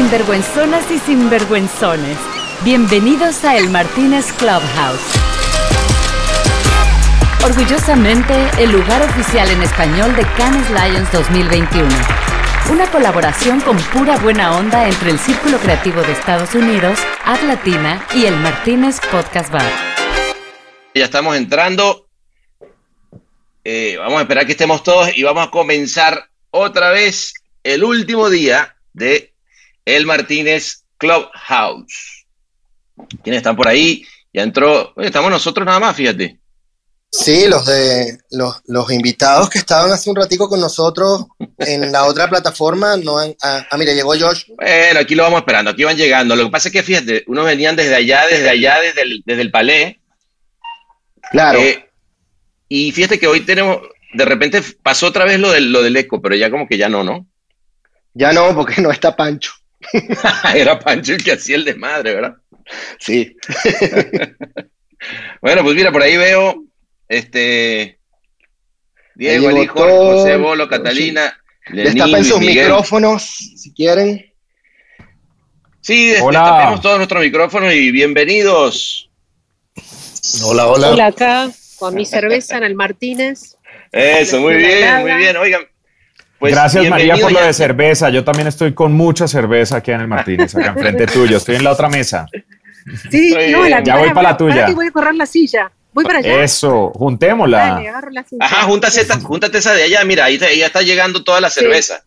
sinvergüenzonas y sinvergüenzones. Bienvenidos a El Martínez Clubhouse. Orgullosamente, el lugar oficial en español de Cannes Lions 2021. Una colaboración con pura buena onda entre el Círculo Creativo de Estados Unidos, Ad Latina y el Martínez Podcast Bar. Ya estamos entrando. Eh, vamos a esperar que estemos todos y vamos a comenzar otra vez el último día de El Martínez Clubhouse. ¿Quiénes están por ahí? Ya entró. Oye, estamos nosotros nada más, fíjate. Sí, los de los, los invitados que estaban hace un ratico con nosotros en la otra plataforma no han, ah, ah, mira, llegó Josh. Bueno, aquí lo vamos esperando, aquí van llegando. Lo que pasa es que fíjate, unos venían desde allá, desde allá, desde el, desde el palé. Claro. Eh, y fíjate que hoy tenemos, de repente pasó otra vez lo del, lo del eco, pero ya como que ya no, ¿no? Ya no, porque no está Pancho. Era Pancho el que hacía el desmadre, ¿verdad? Sí. Bueno, pues mira, por ahí veo este Diego, hijo, todo. José Bolo, Catalina, Lenín, Destapen sus Miguel. micrófonos si quieren. Sí, Hola. destapemos todos nuestros micrófonos y bienvenidos. Hola, hola. Hola acá, con mi cerveza en el Martínez. Eso, muy bien, muy bien. Oigan, pues Gracias María por lo de cerveza. Yo también estoy con mucha cerveza aquí en el Martínez, acá enfrente tuyo. Estoy en la otra mesa. Sí, Muy no, la Ya voy para la tuya. voy a correr la silla. Voy para allá. Eso, juntémosla. Dale, agarro la silla. Ajá, júntate, esa- júntate esa de allá, mira, ahí está, ya está llegando toda la Sí. cerveza.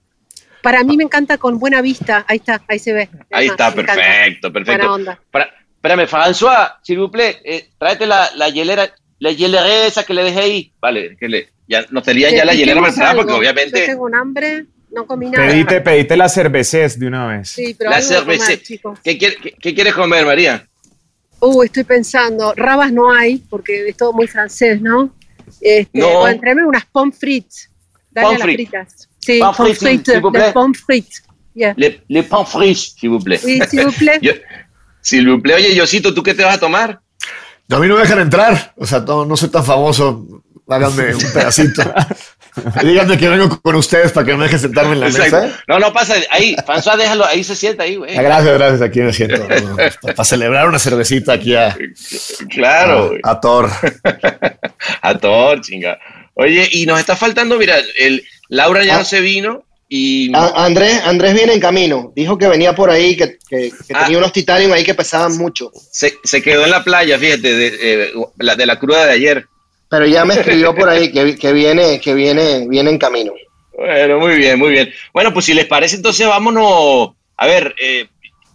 Para mí me encanta con buena vista. Ahí está, ahí se ve. Ahí está, encanta. perfecto, Buena perfecto. onda. Para- espérame, François, s'il vous plaît, eh, tráete la, la hielera, la hielera esa que le dejé ahí. Vale, que le, ya nos tenían ya la hielera preparada porque obviamente Yo tengo un hambre, no comí nada. Pedite, pedite la cervecés de una vez. Sí, pero la algo de comer, cerveza. chicos. ¿Qué, qué- qué quieres comer, María? Uh, estoy pensando, rabas no hay, porque es todo muy francés, ¿no? Este, No. Bueno, tráeme unas pommes frites. Dale Pommes a las frites. fritas. Sí, Pommes pommes frites, frites, s'il vous plaît. las pommes frites. Yeah. Le, le pain friche, s'il vous plaît. Oui, s'il vous plaît. Yo- s'il vous plaît. Oye, Yosito, ¿tú qué te vas a tomar? A mí no me dejan entrar. O sea, no, no soy tan famoso. Háganme un pedacito. Díganme que vengo con ustedes para que me dejen sentarme en la Exacto. mesa. No, no pasa. Ahí, François, déjalo, ahí se sienta ahí, güey. Ah, Gracias, gracias. Aquí me siento. Para, celebrar una cervecita aquí a, Claro, a, a Thor. A todo, chinga. Oye, y nos está faltando, mira, el Laura ya Ah. no se vino y A- Andrés, Andrés viene en camino. Dijo que venía por ahí, que, que- que Ah. tenía unos titanium ahí que pesaban mucho. se, se quedó en la playa, fíjate, de, eh, la, de la cruda de ayer. Pero ya me escribió por ahí que, que viene, que viene, viene en camino. Bueno, muy bien, muy bien. Bueno, pues si les parece, entonces vámonos. A ver, eh,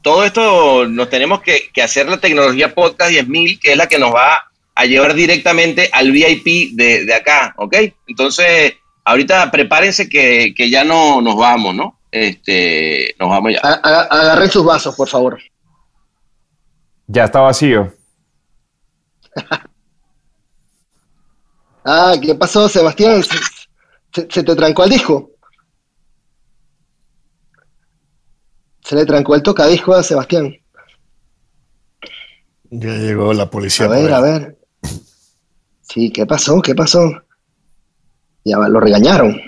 todo esto nos tenemos que, que hacer la tecnología podcast 10.000, que es la que nos va a llevar directamente al VIP de, de acá, ¿ok? Entonces, ahorita prepárense que, que ya no nos vamos, ¿no? Este, nos vamos ya. Agarren sus vasos, por favor. Ya está vacío. Ah, ¿qué pasó, Sebastián? ¿Se, se- se te trancó el disco? Se le trancó el tocadisco a Sebastián. Ya llegó la policía. A ver, a ver. Sí, ¿qué pasó? ¿Qué pasó? Ya lo regañaron.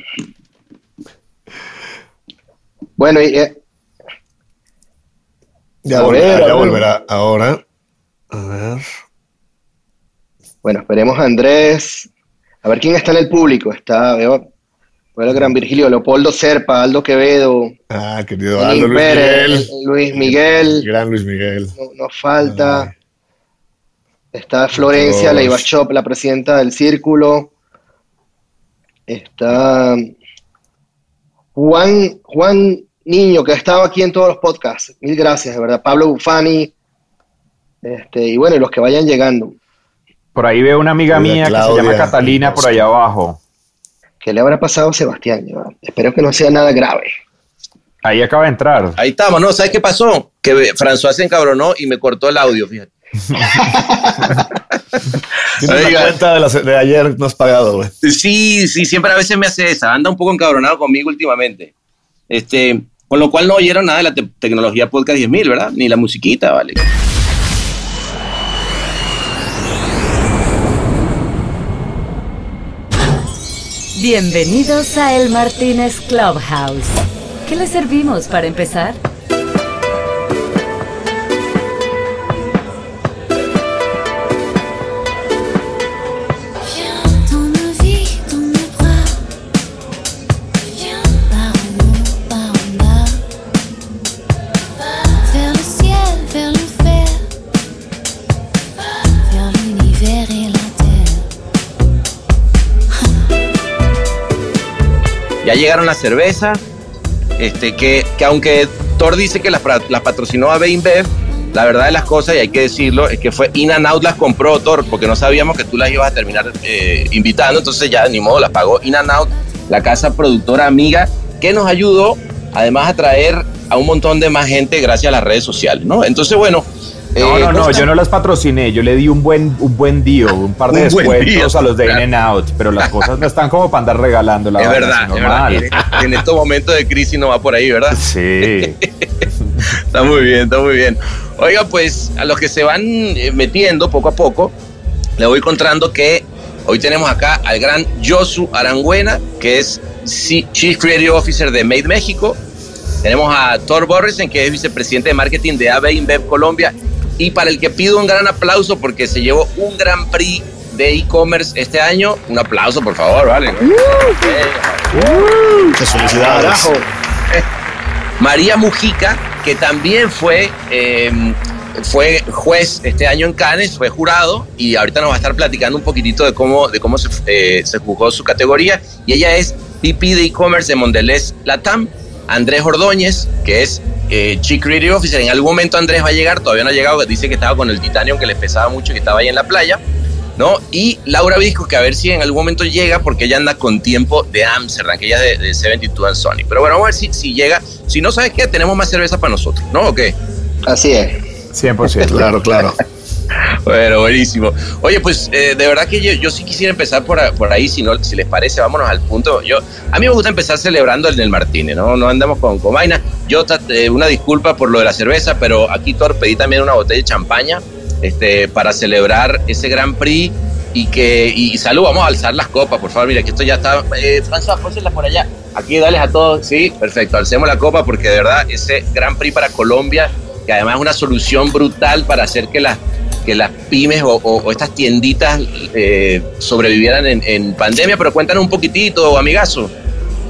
Bueno, y, eh, Ya, volverá, ya. Ahora. A ver. bueno, esperemos a Andrés. A ver quién está en el público. Está, veo, el gran Virgilio, Leopoldo Serpa, Aldo Quevedo, Ah, querido Aldo Luis Pérez, Miguel. Luis Miguel. Gran Luis Miguel. No, nos falta. Ay. Está Florencia Dios. Leivachop, la presidenta del círculo. Está Juan, Juan Niño, que ha estado aquí en todos los podcasts. Mil gracias, de verdad. Pablo Bufani. Este, y bueno, y los que vayan llegando. Por ahí veo una amiga Hola, mía que se llama Catalina por allá abajo. ¿Qué le habrá pasado a Sebastián? Yo espero que no sea nada grave. Ahí acaba de entrar. Ahí estamos, ¿no? ¿Sabes qué pasó? Que François se encabronó y me cortó el audio, fíjate. Tienes Oiga. la cuenta de, la- de ayer no has pagado, güey. Sí, sí, siempre a veces me hace esa. Anda un poco encabronado conmigo últimamente. Este, con lo cual no oyeron nada de la te- tecnología podcast 10.000, ¿verdad? Ni la musiquita, ¿vale? Bienvenidos a El Martínez Clubhouse. ¿Qué le servimos para empezar? Ya llegaron las cervezas, este, que, que aunque Thor dice que las, patrocinó a Beinbev, la verdad de las cosas, y hay que decirlo, es que fue In and Out las compró Thor, porque no sabíamos que tú las ibas a terminar eh, invitando, entonces ya ni modo, las pagó In and Out, la casa productora amiga, que nos ayudó además a traer a un montón de más gente gracias a las redes sociales, ¿no? Entonces, bueno, no, no, no, yo no las patrociné, yo le di un buen, un buen deal, un par de descuentos a los de In and Out, pero las cosas no están como para andar regalando la Es verdad, es verdad. En, estos momentos de crisis no va por ahí, ¿verdad? Sí. está muy bien, está muy bien. Oiga, pues a los que se van eh, metiendo poco a poco, le voy encontrando que hoy tenemos acá al gran Josu Arangüena, que es Chief Creative Officer de Made México. Tenemos a Thor Borresen, que es vicepresidente de marketing de AB InBev Colombia. Y para el que pido un gran aplauso porque se llevó un Gran Prix de e-commerce este año, un aplauso, por favor, ¿vale? Muchas felicidades. María Mujica, que también fue, em, fue juez este año en Cannes, fue jurado y ahorita nos va a estar platicando un poquitito de cómo, de cómo se, eh, se su categoría. Y ella es VP de e-commerce de Mondelez Latam. Andrés Ordóñez, que es eh, Chief Creative Officer. En algún momento Andrés va a llegar, todavía no ha llegado, dice que estaba con el Titanium que le pesaba mucho, que estaba ahí en la playa. ¿no? Y Laura Visco, que a ver si en algún momento llega, porque ella anda con tiempo de Amsterdam, que ella es de, 72 and Sony. Pero bueno, vamos a ver si, si llega. Si no, ¿sabes qué? Tenemos más cerveza para nosotros, ¿no? ¿O qué? Así es. 100%. claro, claro. Bueno, buenísimo. Oye, pues eh, de verdad que yo, sí quisiera empezar por, por ahí, si, no, si les parece, vámonos al punto. Yo, a mí me gusta empezar celebrando el del Martínez, ¿no? No andamos con, con vaina. Yo, eh, una disculpa por lo de la cerveza, pero aquí Thor pedí también una botella de champaña este, para celebrar ese Gran Prix y que y salud, vamos a alzar las copas, por favor, mira que esto ya está, eh, François, por allá, aquí dales a todos, sí, perfecto, alcemos la copa porque de verdad ese Gran Prix para Colombia, que además es una solución brutal para hacer que las que las pymes o, estas tienditas eh, sobrevivieran en, pandemia, pero cuéntanos un poquitito, amigazo.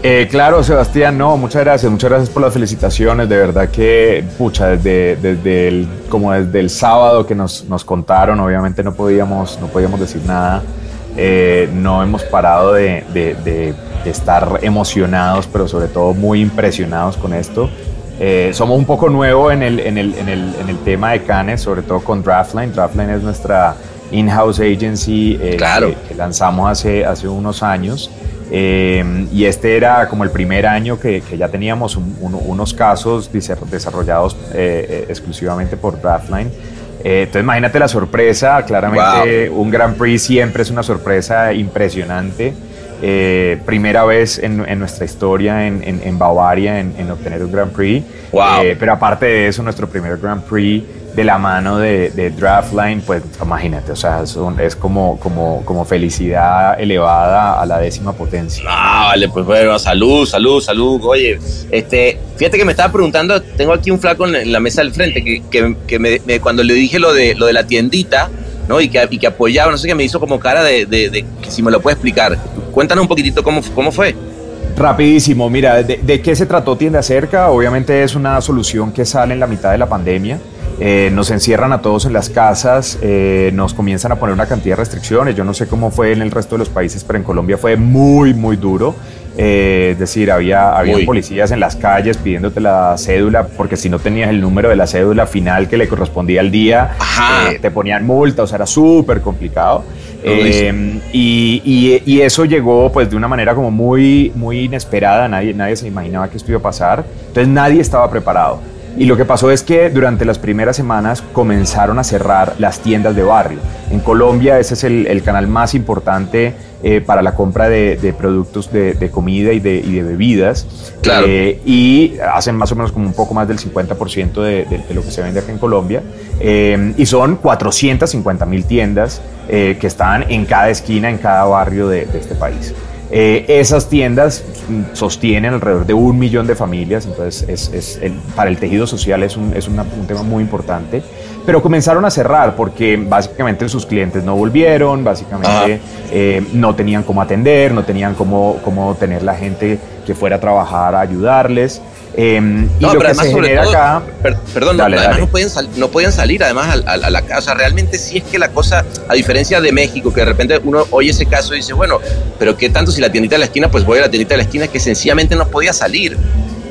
Eh, claro, Sebastián, no, muchas gracias, muchas gracias por las felicitaciones, de verdad que, pucha, desde, desde el, como desde el sábado que nos, nos contaron, obviamente no podíamos, no podíamos decir nada, eh, no hemos parado de, de, estar emocionados, pero sobre todo muy impresionados con esto. Eh, somos un poco nuevos en el, en, el, en, el, en el tema de Canes, sobre todo con Draftline. Draftline es nuestra in-house agency claro. que, lanzamos hace, hace unos años. Eh, y este era como el primer año que, ya teníamos unos casos desarrollados eh, eh, exclusivamente por Draftline. entonces imagínate la sorpresa, claramente un Grand Prix siempre es una sorpresa impresionante. Primera vez en, nuestra historia en, en, Bavaria en, obtener un Grand Prix. pero aparte de eso, nuestro primer Grand Prix de la mano de, Draftline, pues imagínate, o sea, es como, como, como felicidad elevada a la décima potencia. Ah, vale, pues bueno, salud, salud, salud. Oye, este, fíjate que me estaba preguntando, tengo aquí un flaco en la mesa del frente, que, que, me, cuando le dije lo de, lo de la tiendita, ¿no? Y que, y que apoyaba, no sé qué, me hizo como cara de, de, que si me lo puede explicar. Cuéntanos un poquitito cómo, cómo fue. Rapidísimo, mira, de, ¿de, qué se trató Tienda Cerca? Obviamente es una solución que sale en la mitad de la pandemia. Eh, nos encierran a todos en las casas, eh, nos comienzan a poner una cantidad de restricciones. Yo no sé cómo fue en el resto de los países, pero en Colombia fue muy, muy duro. Eh, es decir, había, había policías en las calles pidiéndote la cédula, porque si no tenías el número de la cédula final que le correspondía al día, te ponían multa, o sea, era súper complicado. Y, y, eso llegó pues de una manera como muy, muy inesperada, nadie, nadie se imaginaba que esto iba a pasar, entonces nadie estaba preparado. Y lo que pasó es que durante las primeras semanas comenzaron a cerrar las tiendas de barrio. En Colombia ese es el, canal más importante eh, para la compra de, productos de, comida y de, bebidas. Claro. Eh, y hacen más o menos como un poco más del 50% de, lo que se vende acá en Colombia. Eh, y son 450 mil tiendas que están en cada esquina, en cada barrio de este país. Eh, esas tiendas sostienen alrededor de un millón de familias, entonces es, para el tejido social es, un, es un tema muy importante. Pero comenzaron a cerrar porque básicamente sus clientes no volvieron, básicamente eh, no tenían cómo atender, no tenían cómo, cómo tener la gente que fuera a trabajar a ayudarles. Y No, lo pero que además, se sobre todo, acá. per- perdón, no, además. No, pueden sal- no podían salir además a, a- a la casa. Realmente sí es que la cosa, a diferencia de México, que de repente uno oye ese caso y dice, bueno, pero ¿qué tanto si la tiendita de la esquina? Pues voy a la tiendita de la esquina que sencillamente no podía salir.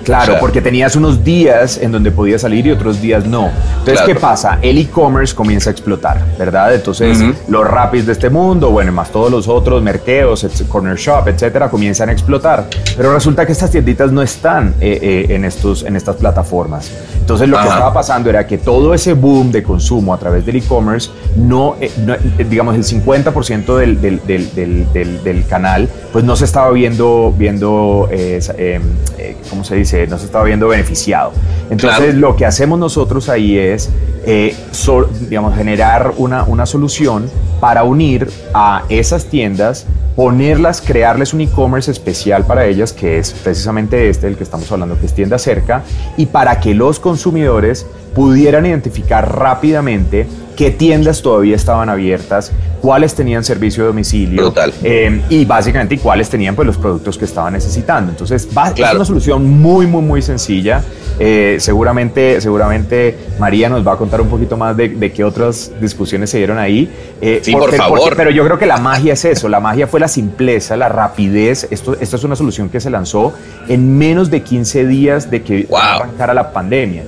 Claro, O sea- porque tenías unos días en donde podías salir y otros días no. Entonces, Claro. ¿qué pasa? El e-commerce comienza a explotar, ¿verdad? Entonces, Ujú. los rapis de este mundo, bueno, más todos los otros, merqueos, etc- corner shop, etcétera, comienzan a explotar. Pero resulta que estas tienditas no están eh, eh, en, estos, en estas plataformas. Entonces, lo que Ajá. estaba pasando era que todo ese boom de consumo a través del e-commerce, no, eh, no, eh, digamos, el 50% del, del, del, del, canal, pues no se estaba viendo, viendo eh, eh, eh, ¿cómo se dice? No se estaba viendo beneficiado. Entonces, Claro. lo que hacemos nosotros ahí es, eh, so- digamos, generar una, una solución para unir a esas tiendas, ponerlas, crearles un e-commerce especial para ellas, que es precisamente este, el que estamos hablando, que es tienda cerca, y para que los consumidores pudieran identificar rápidamente qué tiendas todavía estaban abiertas, cuáles tenían servicio de domicilio Brutal. eh, y básicamente cuáles tenían pues, los productos que estaban necesitando. Entonces, va- es una solución muy, muy, muy sencilla. Eh, seguramente, seguramente María nos va a contar un poquito más de, de qué otras discusiones se dieron ahí. Eh, Sí, por favor. pero yo creo que la magia es eso, la magia fue la simpleza, la rapidez. Esto, esta es una solución que se lanzó en menos de 15 días de que Wow. arrancara la pandemia.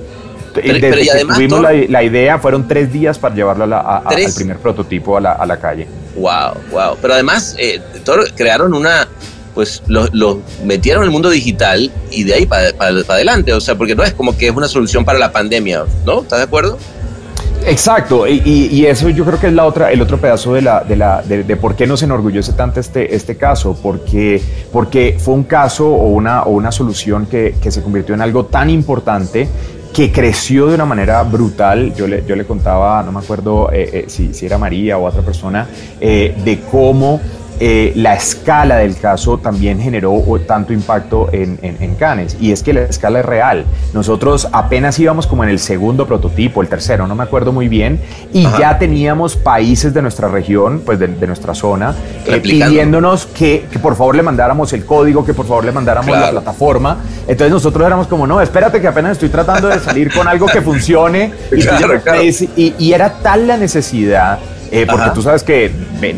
Pero- Desde pero y que además, tuvimos la, la idea, fueron tres días para llevarlo a la- a- a- Tres. al primer prototipo a la, a la calle. Wow, wow. Pero además, eh, todo- crearon una, pues lo, lo metieron en el mundo digital y de ahí para adelante. O sea, porque no es como que es una solución para la pandemia, ¿no? ¿Estás de acuerdo? Exacto, y, y- y eso yo creo que es la otra, el otro pedazo de, la, de, la, de, de por qué nos enorgullece tanto este, este caso, porque, porque fue un caso o una, o una solución que, que se convirtió en algo tan importante que creció de una manera brutal. Yo le, yo le contaba, no me acuerdo eh, eh, si, si era María o otra persona, eh, de cómo eh, la escala del caso también generó tanto impacto en, en, en Cannes. Y es que la escala es real. Nosotros apenas íbamos como en el segundo prototipo, el tercero, no me acuerdo muy bien, y Ajá. ya teníamos países de nuestra región, pues de, de nuestra zona, eh, pidiéndonos que, que por favor le mandáramos el código, que por favor le mandáramos la plataforma. Entonces nosotros éramos como, no, espérate que apenas estoy tratando de salir con algo que funcione. Claro, claro. y era tal la necesidad eh, porque Ajá. tú sabes que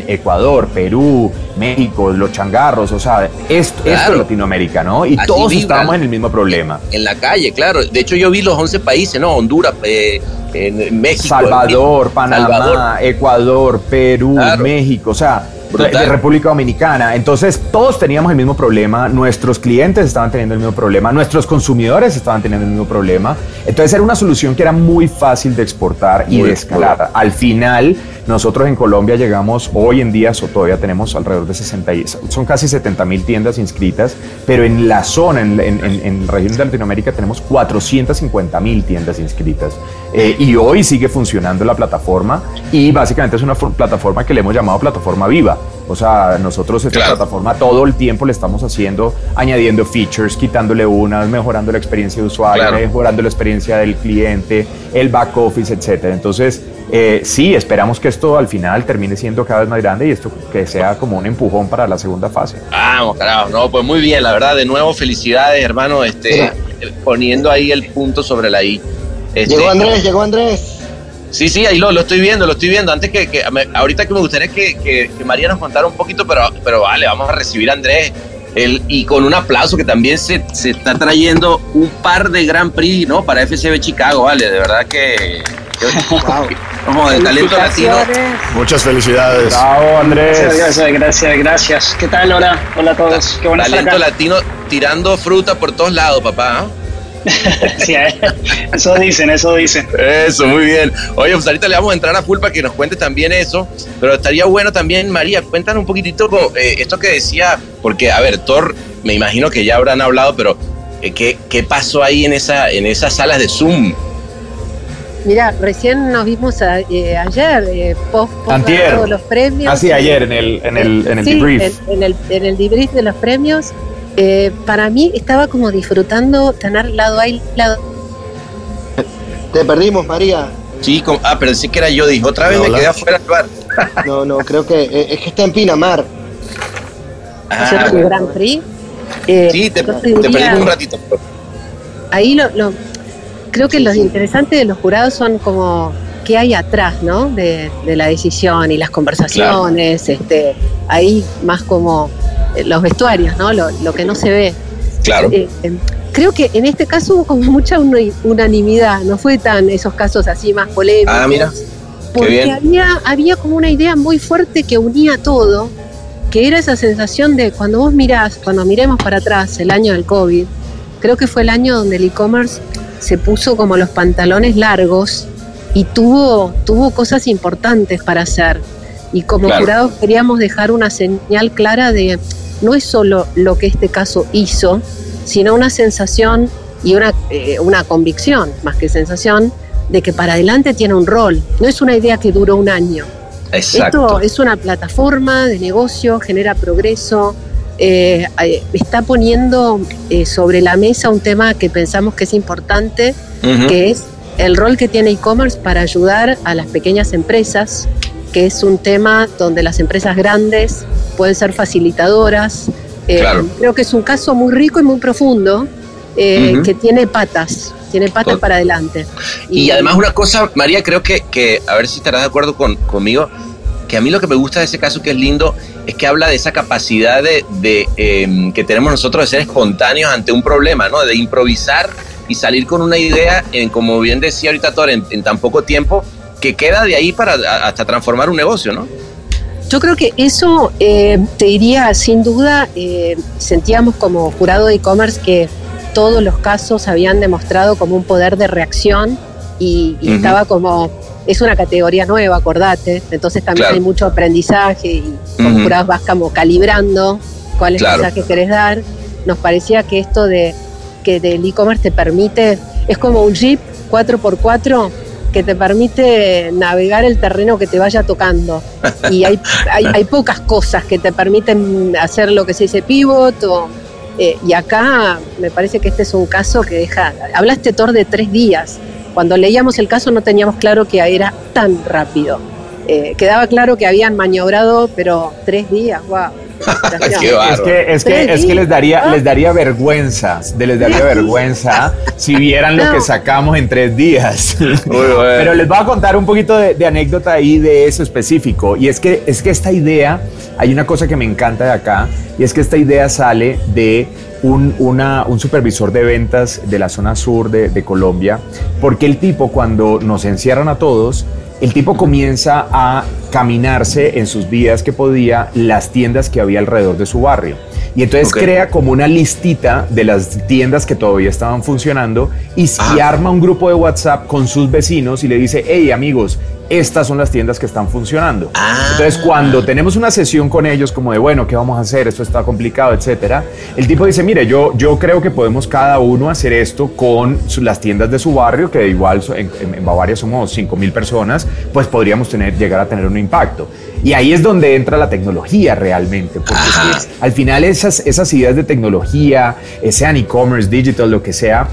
Ecuador, Perú, México, los changarros, o sea, esto, esto es Latinoamérica, ¿no? Y Así todos vibran. estábamos en el mismo problema. En la calle, claro. De hecho, yo vi los 11 países, ¿no? Honduras, eh, en México. Salvador, en- Panamá, Salvador. Ecuador, Perú, Claro. México, o sea, Brutal. de República Dominicana. Entonces, todos teníamos el mismo problema, nuestros clientes estaban teniendo el mismo problema, nuestros consumidores estaban teniendo el mismo problema. Entonces, era una solución que era muy fácil de exportar y Muy de escalar. Al final, nosotros en Colombia llegamos, hoy en día so- todavía tenemos alrededor de 60, y- son casi 70 mil tiendas inscritas, pero en la zona, en, en, en, en regiones de Latinoamérica, tenemos 450 mil tiendas inscritas. Eh, y hoy sigue funcionando la plataforma y básicamente es una for- plataforma que le hemos llamado plataforma viva. O sea, nosotros esta Claro. plataforma todo el tiempo le estamos haciendo, añadiendo features, quitándole unas, mejorando la experiencia de usuario, Claro. mejorando la experiencia del cliente, el back office, etcétera. Entonces, eh, sí, esperamos que esto al final termine siendo cada vez más grande y esto que sea como un empujón para la segunda fase. Vamos, carajo, no, pues muy bien, la verdad, de nuevo, felicidades, hermano, este, poniendo ahí el punto sobre la I. Este, Llegó Andrés, llegó Andrés. Sí, sí, ahí lo, lo estoy viendo, lo estoy viendo. Antes que, que me- ahorita que me gustaría que, que- que María nos contara un poquito, pero, pero vale, vamos a recibir a Andrés. El, y con un aplauso que también se, se está trayendo un par de Grand Prix, ¿no? Para FCB Chicago, vale, de verdad que... que- Vamos, de talento latino. Muchas felicidades. Bravo, Andrés. Gracias, gracias, gracias. ¿Qué tal? Hola, hola a todos. Qué bueno estar Talento acá. latino tirando fruta por todos lados, papá. ¿ah? Sí, eso dicen, eso dicen. Eso, muy bien. Oye, pues ahorita le vamos a entrar a full para que nos cuente también eso, pero estaría bueno también, María, cuéntanos un poquitito con, eh, esto que decía, porque, a ver, Thor, me imagino que ya habrán hablado, pero eh, ¿qué, qué pasó ahí en, esa, en esas salas de Zoom? Mira, recién nos vimos a- eh, ayer, eh, post, post todos los premios. Así ayer en el, en el, en el Sí, debrief. En, en el, en el debrief de los premios. Eh, para mí estaba como disfrutando tener lado a lado. Te perdimos, María. Sí, con- ah, pero sí que era yo, dijo, otra vez me Hola. quedé afuera del bar. No, no, creo que eh, es que está en Pinamar. Ah, bueno. Grand Prix. Eh, sí, te, te diría- perdimos un ratito. ahí lo, lo- creo que lo interesante de los jurados son como qué hay atrás, ¿no? De, de la decisión y las conversaciones, este, ahí más como los vestuarios, ¿no? Lo, lo que no se ve. Claro. Eh, creo que en este caso hubo como mucha unanimidad, no fue tan esos casos así más polémicos. Ah, mira. Porque bien. había, había como una idea muy fuerte que unía todo, que era esa sensación de cuando vos mirás, cuando miremos para atrás el año del COVID, creo que fue el año donde el e-commerce se puso como los pantalones largos y tuvo, tuvo cosas importantes para hacer. Y como Claro. jurados queríamos dejar una señal clara de no es solo lo que este caso hizo, sino una sensación y una, eh, una convicción, más que sensación, de que para adelante tiene un rol. No es una idea que duró un año. Exacto. Esto es una plataforma de negocio, genera progreso, eh, eh, está poniendo eh, sobre la mesa un tema que pensamos que es importante, que es el rol que tiene e-commerce para ayudar a las pequeñas empresas, que es un tema donde las empresas grandes pueden ser facilitadoras. Eh, Claro. Creo que es un caso muy rico y muy profundo, eh, que tiene patas, tiene patas para adelante. Y además una cosa, María, creo que, que a ver si estarás de acuerdo con, conmigo, que a mí lo que me gusta de ese caso que es lindo es que habla de esa capacidad de, de, eh, que tenemos nosotros de ser espontáneos ante un problema, ¿no? De improvisar y salir con una idea, en, como bien decía ahorita Thor, en, en tan poco tiempo, que queda de ahí para hasta transformar un negocio, ¿no? Yo creo que eso, eh, te diría, sin duda, eh, sentíamos como jurado de e-commerce que todos los casos habían demostrado como un poder de reacción y, estaba como, es una categoría nueva, acordate, entonces también Claro. hay mucho aprendizaje y como jurados vas como calibrando cuál es el Claro. mensaje que querés dar. Nos parecía que esto de que del e-commerce te permite, es como un Jeep 4x4 que te permite navegar el terreno que te vaya tocando. Y hay, hay, pocas cosas que te permiten hacer lo que se dice pivot. o, eh, y acá me parece que este es un caso que deja. Hablaste, Thor, de tres días. Cuando leíamos el caso no teníamos claro que era tan rápido. Eh, quedaba claro que habían maniobrado, pero tres días, wow. Es que, es que, Tres es que les daría, días. les daría vergüenza, de les daría vergüenza si vieran lo que sacamos en tres días. Muy bueno. Pero les voy a contar un poquito de, de anécdota ahí de eso específico. Y es que, es que esta idea, hay una cosa que me encanta de acá, y es que esta idea sale de un, una- un supervisor de ventas de la zona sur de, de Colombia, porque el tipo cuando nos encierran a todos, el tipo comienza a caminarse en sus días que podía las tiendas que había alrededor de su barrio. Y entonces Ok. crea como una listita de las tiendas que todavía estaban funcionando y, y arma un grupo de WhatsApp con sus vecinos y le dice, hey amigos, estas son las tiendas que están funcionando. Ah. Entonces cuando tenemos una sesión con ellos como de, bueno, ¿qué vamos a hacer? Esto está complicado, etcétera. El tipo dice, mire, yo, yo creo que podemos cada uno hacer esto con las tiendas de su barrio, que igual en, en- Bavaria somos 5 mil personas, pues podríamos tener, llegar a tener un impacto. Y ahí es donde entra la tecnología realmente, porque es que Ajá. al final esas, esas ideas de tecnología, sean e-commerce, digital, lo que sea,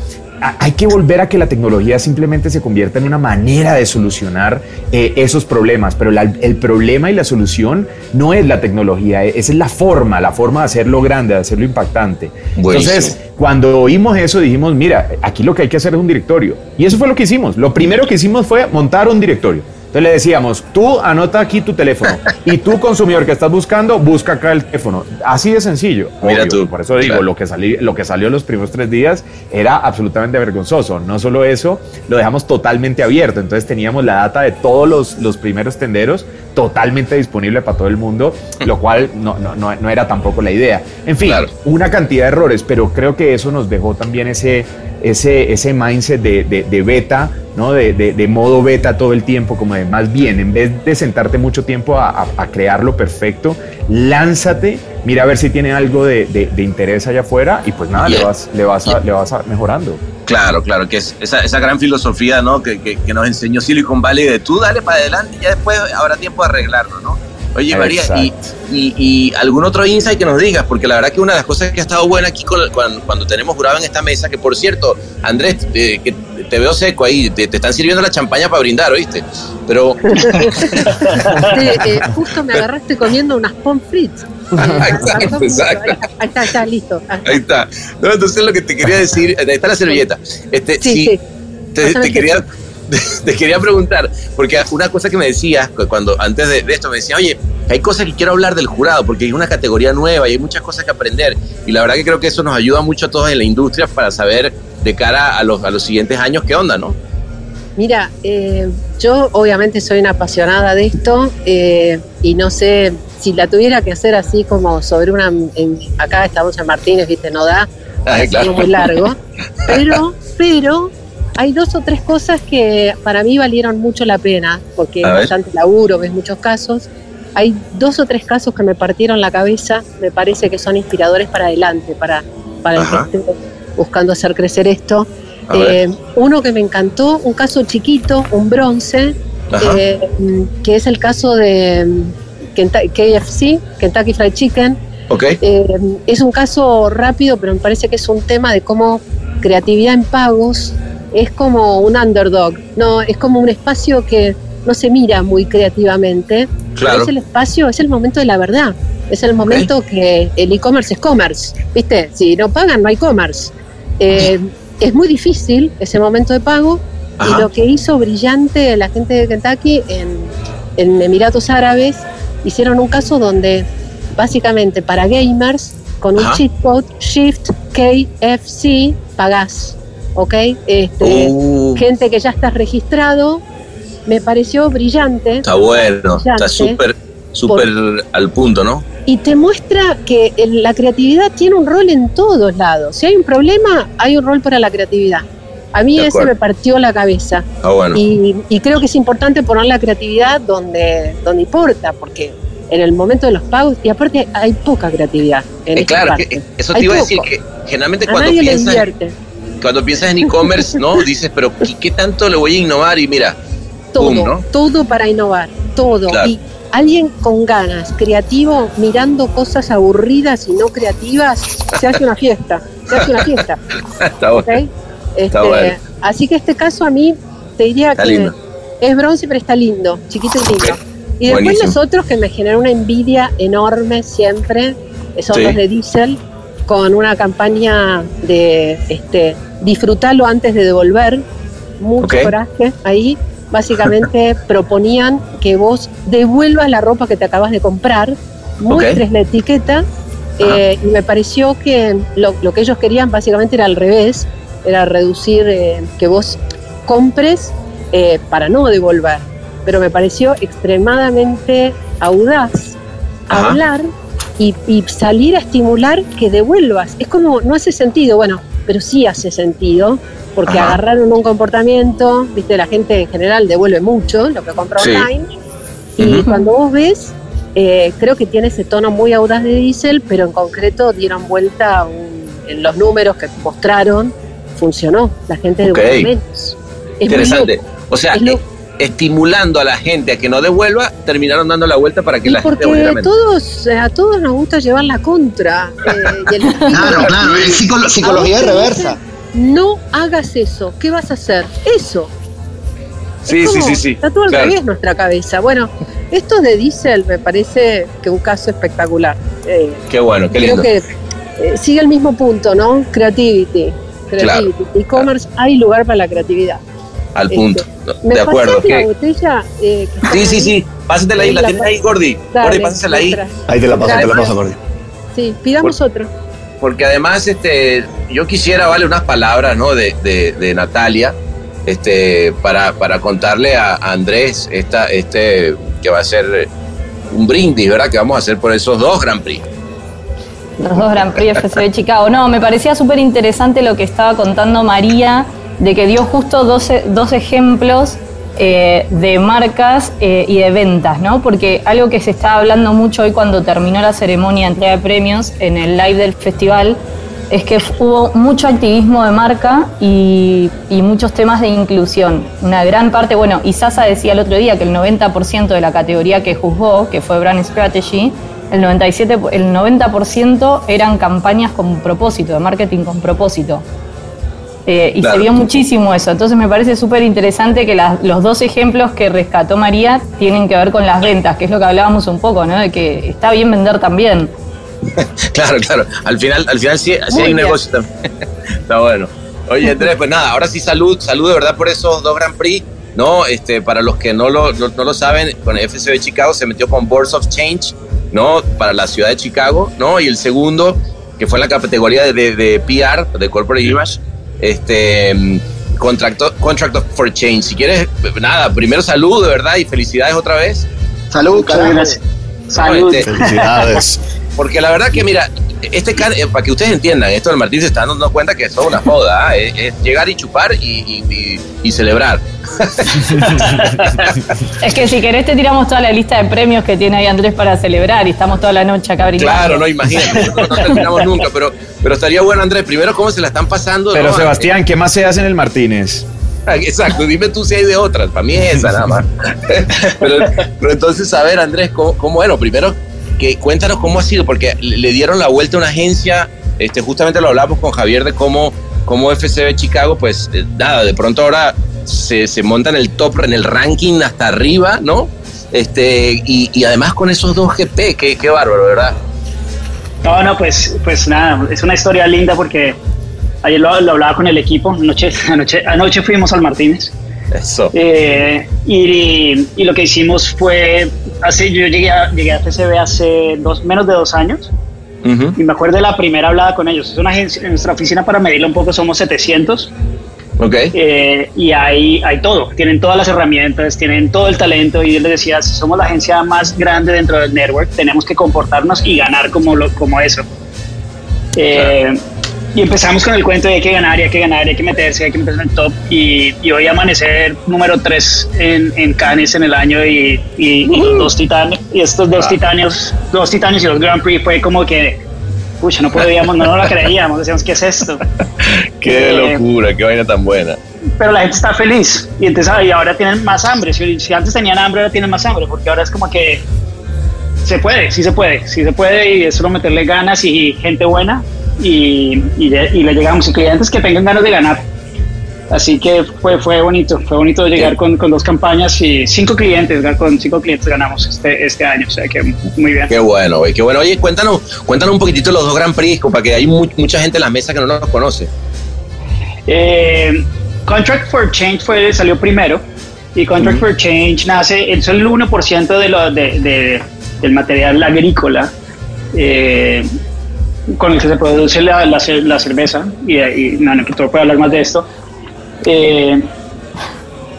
hay que volver a que la tecnología simplemente se convierta en una manera de solucionar eh, esos problemas, pero la- el problema y la solución no es la tecnología, eh, esa es la forma, la forma de hacerlo grande, de hacerlo impactante. Buenísimo. Entonces, cuando oímos eso, dijimos, mira, aquí lo que hay que hacer es un directorio. Y eso fue lo que hicimos. Lo primero que hicimos fue montar un directorio. Entonces le decíamos, tú anota aquí tu teléfono y tú consumidor que estás buscando, busca acá el teléfono. Así de sencillo. Mira Obvio, tú, Por eso digo, claro. lo, que salí- lo que salió los primeros tres días era absolutamente vergonzoso. No solo eso, lo dejamos totalmente abierto. Entonces teníamos la data de todos los, los primeros tenderos totalmente disponible para todo el mundo, lo cual no, no, no, no era tampoco la idea. En fin, Claro. una cantidad de errores, pero creo que eso nos dejó también ese, ese, ese mindset de, de- de beta, ¿no? De, de- modo beta todo el tiempo, como de más bien, en vez de sentarte mucho tiempo a, a- a crearlo perfecto, lánzate, mira a ver si tiene algo de, interés allá afuera y pues nada, le vas, le vas, a- le vas a mejorando. Claro, claro, que es esa, esa gran filosofía ¿no? que, que- que nos enseñó Silicon Valley de tú dale para adelante y ya después habrá tiempo de arreglarlo, ¿no? Oye, María, y, Exacto. y- y algún otro insight que nos digas, porque la verdad que una de las cosas que ha estado buena aquí con- cuando, cuando tenemos jurado en esta mesa, que por cierto, Andrés, eh, que te veo seco ahí, te, te están sirviendo la champaña para brindar, ¿oíste? Pero, eh, justo me agarraste comiendo unas pommes frites. exacto, exacto. Ahí está, está, listo. Ahí está. No, entonces lo que te quería decir, ahí está la servilleta. Este, Sí. Te, quería, te quería preguntar, porque una cosa que me decías cu- cuando antes de, de esto me decía, oye, hay cosas que quiero hablar del jurado, porque es una categoría nueva y hay muchas cosas que aprender. Y la verdad que creo que eso nos ayuda mucho a todos en la industria para saber de cara a los, a los siguientes años qué onda, ¿no? Mira, eh, yo obviamente soy una apasionada de esto eh, y no sé si la tuviera que hacer así como sobre una... en- acá estamos en Martínez, viste, no da, Ay, es muy largo, pero, pero hay dos o tres cosas que para mí valieron mucho la pena, porque es bastante laburo, ves muchos casos. Hay dos o tres casos que me partieron la cabeza, me parece que son inspiradores para adelante, para, para el que esté buscando hacer crecer esto. Eh, uno que me encantó, un caso chiquito, un bronce, eh, que es el caso de mm, KFC, Kentucky Fried Chicken. ok. Eh, es un caso rápido, pero me parece que es un tema de cómo creatividad en pagos es como un underdog, no es como un espacio que no se mira muy creativamente. pero Claro. Es el espacio, es el momento de la verdad. Es el momento que el e-commerce es commerce, ¿viste? Si no pagan, no hay commerce. Eh, es muy difícil ese momento de pago Ajá. y lo que hizo brillante la gente de Kentucky en, en Emiratos Árabes, hicieron un caso donde básicamente para gamers, con un cheat code Shift KFC, pagás. ¿Ok? Este, Uh, Gente que ya estás registrado, me pareció brillante. está bueno, brillante, está súper, súper al punto, ¿no? Y te muestra que el- la creatividad tiene un rol en todos lados. Si hay un problema, hay un rol para la creatividad. A mí ese me partió la cabeza. Está bueno. Y, y creo que es importante poner la creatividad donde, donde importa, porque en el momento de los pagos, y aparte hay poca creatividad en Eh, esta claro, parte. que- eso Hay te iba a decir que generalmente A cuando nadie le piensas, invierte. Cuando piensas en e-commerce, ¿no? Dices, pero ¿qué, qué tanto le voy a innovar? Y mira, Todo, Boom, ¿no? todo para innovar, todo. Claro. Y alguien con ganas, creativo, mirando cosas aburridas y no creativas, se hace una fiesta, se hace una fiesta. está bueno. Este, bueno. Así que este caso a mí te diría Está que lindo. es bronce, pero está lindo, chiquito y lindo. Y después Buenísimo. los otros que me generan una envidia enorme siempre son Sí. los de Diesel, con una campaña de este, disfrutarlo antes de devolver. Mucho coraje ahí. Básicamente proponían que vos devuelvas la ropa que te acabas de comprar, muestres la etiqueta, eh, y me pareció que lo, lo que ellos querían básicamente era al revés, era reducir eh, que vos compres eh, para no devolver. Pero me pareció extremadamente audaz Ajá. hablar y, y salir a estimular que devuelvas. Es como, no hace sentido, bueno, pero sí hace sentido, porque Ajá. agarraron un comportamiento, viste, la gente en general devuelve mucho lo que compra Sí. online, y cuando vos ves, eh, creo que tiene ese tono muy audaz de Diesel, pero en concreto dieron vuelta un- en los números que mostraron, funcionó, la gente Ok. devuelve menos. Es Interesante. loco. O sea, Es eh, estimulando a la gente a que no devuelva, terminaron dando la vuelta para que Y la gente porque devolviera menos. todos, eh, a todos nos gusta llevar la contra. eh, el- Claro, claro, es psicolo- psicología A te reversa. no hagas eso. ¿Qué vas a hacer? Eso. Sí, Es sí, como- sí, sí. Está todo al Claro. revés nuestra cabeza. Bueno, esto de Diesel me parece que un caso espectacular. Eh, Qué bueno, qué creo lindo. que eh, sigue el mismo punto, ¿no? Creativity. Creativity. E-commerce hay lugar para la creatividad. Al este, punto. ¿Me de acuerdo. la que- botella? eh, Sí, sí, ahí? sí. Pásatela ahí, la La tienes ahí, Gordy. Dale, Gordy, pásasela ahí. Ahí te la paso, te la paso, Gordy. Sí, pidamos otro. Porque además, este, yo quisiera, vale, unas palabras, ¿no? De, de, de Natalia, este, para, para contarle a, a Andrés esta, este, que va a ser un brindis, ¿verdad? Que vamos a hacer por esos dos Grand Prix. Los dos Grand Prix FC de Chicago. No, me parecía súper interesante lo que estaba contando María, de que dio justo dos, dos ejemplos eh, de marcas eh, y de ventas, ¿no? Porque algo que se estaba hablando mucho hoy cuando terminó la ceremonia de entrega de premios en el live del festival es que hubo mucho activismo de marca y, y muchos temas de inclusión. Una gran parte, bueno, Isasa decía el otro día que el 90% de la categoría que juzgó, que fue Brand Strategy, el 97, el 90% eran campañas con propósito, de marketing con propósito. Eh, y Claro. se vio muchísimo eso. Entonces me parece súper interesante que las- los dos ejemplos que rescató María tienen que ver con las ventas, que es lo que hablábamos un poco, ¿no? De que está bien vender también. claro, claro. Al final, al final sí, sí hay un negocio también. Está bueno. Oye, Andrés, pues nada, ahora sí salud, salud de verdad por esos dos Grand Prix. ¿no? Este, para los que no lo, no, lo saben, con FCB Chicago se metió con Boards of Change, ¿no? Para la ciudad de Chicago, ¿no? Y el segundo, que fue la categoría de, de, de PR, de Corporate Image, este, Contract, Contract for Change. Si quieres, nada, primero salud, de verdad, y felicidades otra vez. Salud, gracias. Salud. Este, Felicidades. porque la verdad que, mira, este can- eh, para que ustedes entiendan, esto del Martín se está dando cuenta que es una joda, ¿ah? es, es llegar y chupar y, y- y- y celebrar. Es que si querés te tiramos toda la lista de premios que tiene ahí Andrés para celebrar y estamos toda la noche acá brindando. Claro, no, imagínate, nosotros no terminamos nunca, pero, pero estaría bueno, Andrés, primero cómo se la están pasando. Pero ¿no? Sebastián, ¿qué más se hace en el Martínez? Ah, Exacto, dime tú si hay de otras, para mí es esa nada más. pero, pero entonces, a ver, Andrés, ¿cómo, cómo- bueno, primero, que cuéntanos cómo ha sido, porque le dieron la vuelta a una agencia, este, justamente lo hablamos con Javier de cómo, cómo FCB Chicago, pues eh, nada, de pronto ahora se, se monta en el top, en el ranking hasta arriba, ¿no? Este, y, además con esos dos GP, qué, qué bárbaro, ¿verdad? No, no, pues, pues nada, es una historia linda porque ayer lo, lo hablaba con el equipo, anoche, anoche, anoche fuimos al Martínez Eso. eh, y, y lo que hicimos fue, hace, yo llegué a, llegué a FCB hace dos, menos de dos años Ujú, y me acuerdo de la primera hablada con ellos. Es una agencia, en nuestra oficina para medirlo un poco somos 700 Ok. eh, y hay, hay todo, tienen todas las herramientas, tienen todo el talento y yo les decía, si somos la agencia más grande dentro del network, tenemos que comportarnos y ganar como, lo, como eso. Eh, Y empezamos con el cuento de hay que ganar, y hay que ganar, y hay que meterse, hay que meterse en el top. Y, y hoy amanecer número 3 en, en Cannes en el año y, y- y los dos titanes, y estos dos titanios, dos titanios y los Grand Prix fue como que, pucha, no podíamos, no nos la creíamos, decíamos, ¿qué es esto? Qué Eh, locura, qué vaina tan buena. pero la gente está feliz y entonces ah, y ahora tienen más hambre. Si, si antes tenían hambre, ahora tienen más hambre, porque ahora es como que se puede, sí se puede, sí se puede y es solo meterle ganas y gente buena y, y, le- y le llegamos a clientes que tengan ganas de ganar. Así que fue, fue bonito, fue bonito llegar con, con dos campañas y cinco clientes, con cinco clientes ganamos este, este año, o sea que muy bien. Qué bueno, qué bueno. Oye, cuéntanos, cuéntanos un poquitito los dos Grand Prix, para que hay mu- mucha gente en la mesa que no los conoce. Eh, Contract for Change fue, salió primero y Contract for Change nace, es el 1% de lo, de, de- del material agrícola eh, con el que se produce la, la la cerveza y, y no, no, que tú puedes hablar más de esto. Eh,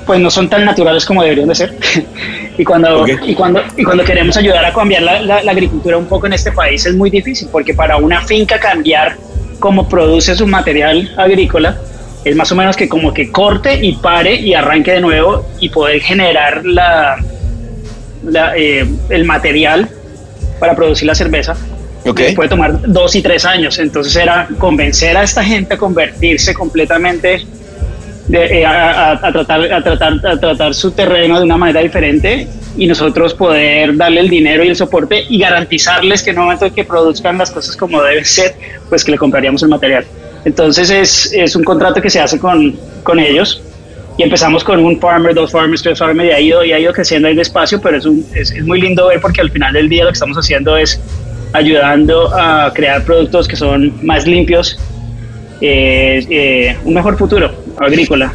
pues no son tan naturales como deberían de ser. y, cuando, Ok. y, cuando, y cuando queremos ayudar a cambiar la, la- la agricultura un poco en este país es muy difícil, porque para una finca cambiar cómo produce su material agrícola, es más o menos que como que corte y pare y arranque de nuevo y poder generar la, la, eh, el material para producir la cerveza Ok. puede tomar dos y tres años. Entonces era convencer a esta gente a convertirse completamente, de- eh, a, a- a tratar, a, tratar, a tratar su terreno de una manera diferente y nosotros poder darle el dinero y el soporte y garantizarles que en el momento en que produzcan las cosas como deben ser, pues que le compraríamos el material. Entonces es, es un contrato que se hace con, con ellos y empezamos con un farmer, dos farmers, tres farmers y ha ido, y ha ido creciendo ahí despacio, pero es, un, es, es muy lindo ver porque al final del día lo que estamos haciendo es ayudando a crear productos que son más limpios, eh, eh, un mejor futuro agrícola.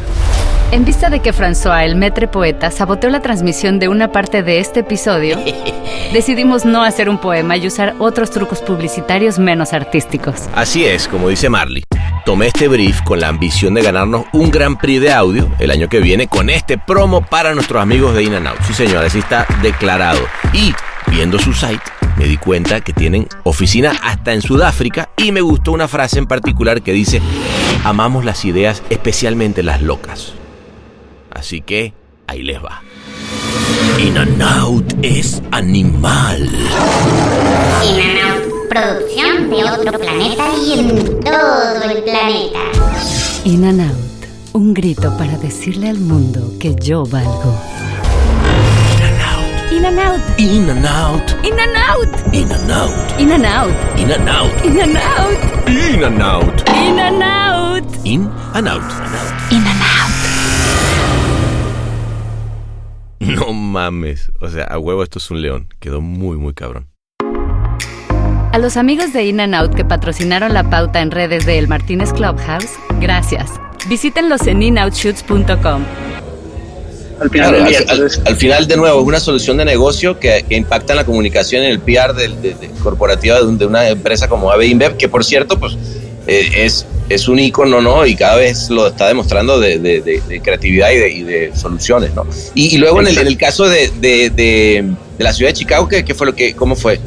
En vista de que François, el metre poeta, saboteó la transmisión de una parte de este episodio, decidimos no hacer un poema y usar otros trucos publicitarios menos artísticos. Así es, como dice Marley. Tomé este brief con la ambición de ganarnos un Grand Prix de audio el año que viene con este promo para nuestros amigos de In and Out. Sí, señor, así está declarado. Y viendo su site, me di cuenta que tienen oficina hasta en Sudáfrica y me gustó una frase en particular que dice: Amamos las ideas, especialmente las locas. Así que ahí les va. In and Out es animal. Inanaut, producción de otro planeta y en todo el planeta. In and Out, un grito para decirle al mundo que yo valgo. In and Out, In and Out. In and Out, In and Out. In and Out, In and Out. In and Out, In and Out. In and Out. In and Out. In and Out. No mames. O sea, a huevo esto es un león. Quedó muy, muy cabrón. A los amigos de In N Out que patrocinaron la pauta en redes de El Martínez Clubhouse, gracias. Visítenlos en innoutshoots.com. Al final, Claro, del al, día, al- entonces, al final, de nuevo, es una solución de negocio que, que impacta en la comunicación, en el PR del- de, de- corporativa de, un- de una empresa como AB InBev, que por cierto, pues eh, es, es un ícono, ¿no? Y cada vez lo está demostrando de, de- de- de creatividad y de, y de soluciones, ¿no? Y, y luego en el, en el caso de, de- de- de la ciudad de Chicago, ¿qué, qué fue lo que, cómo fue?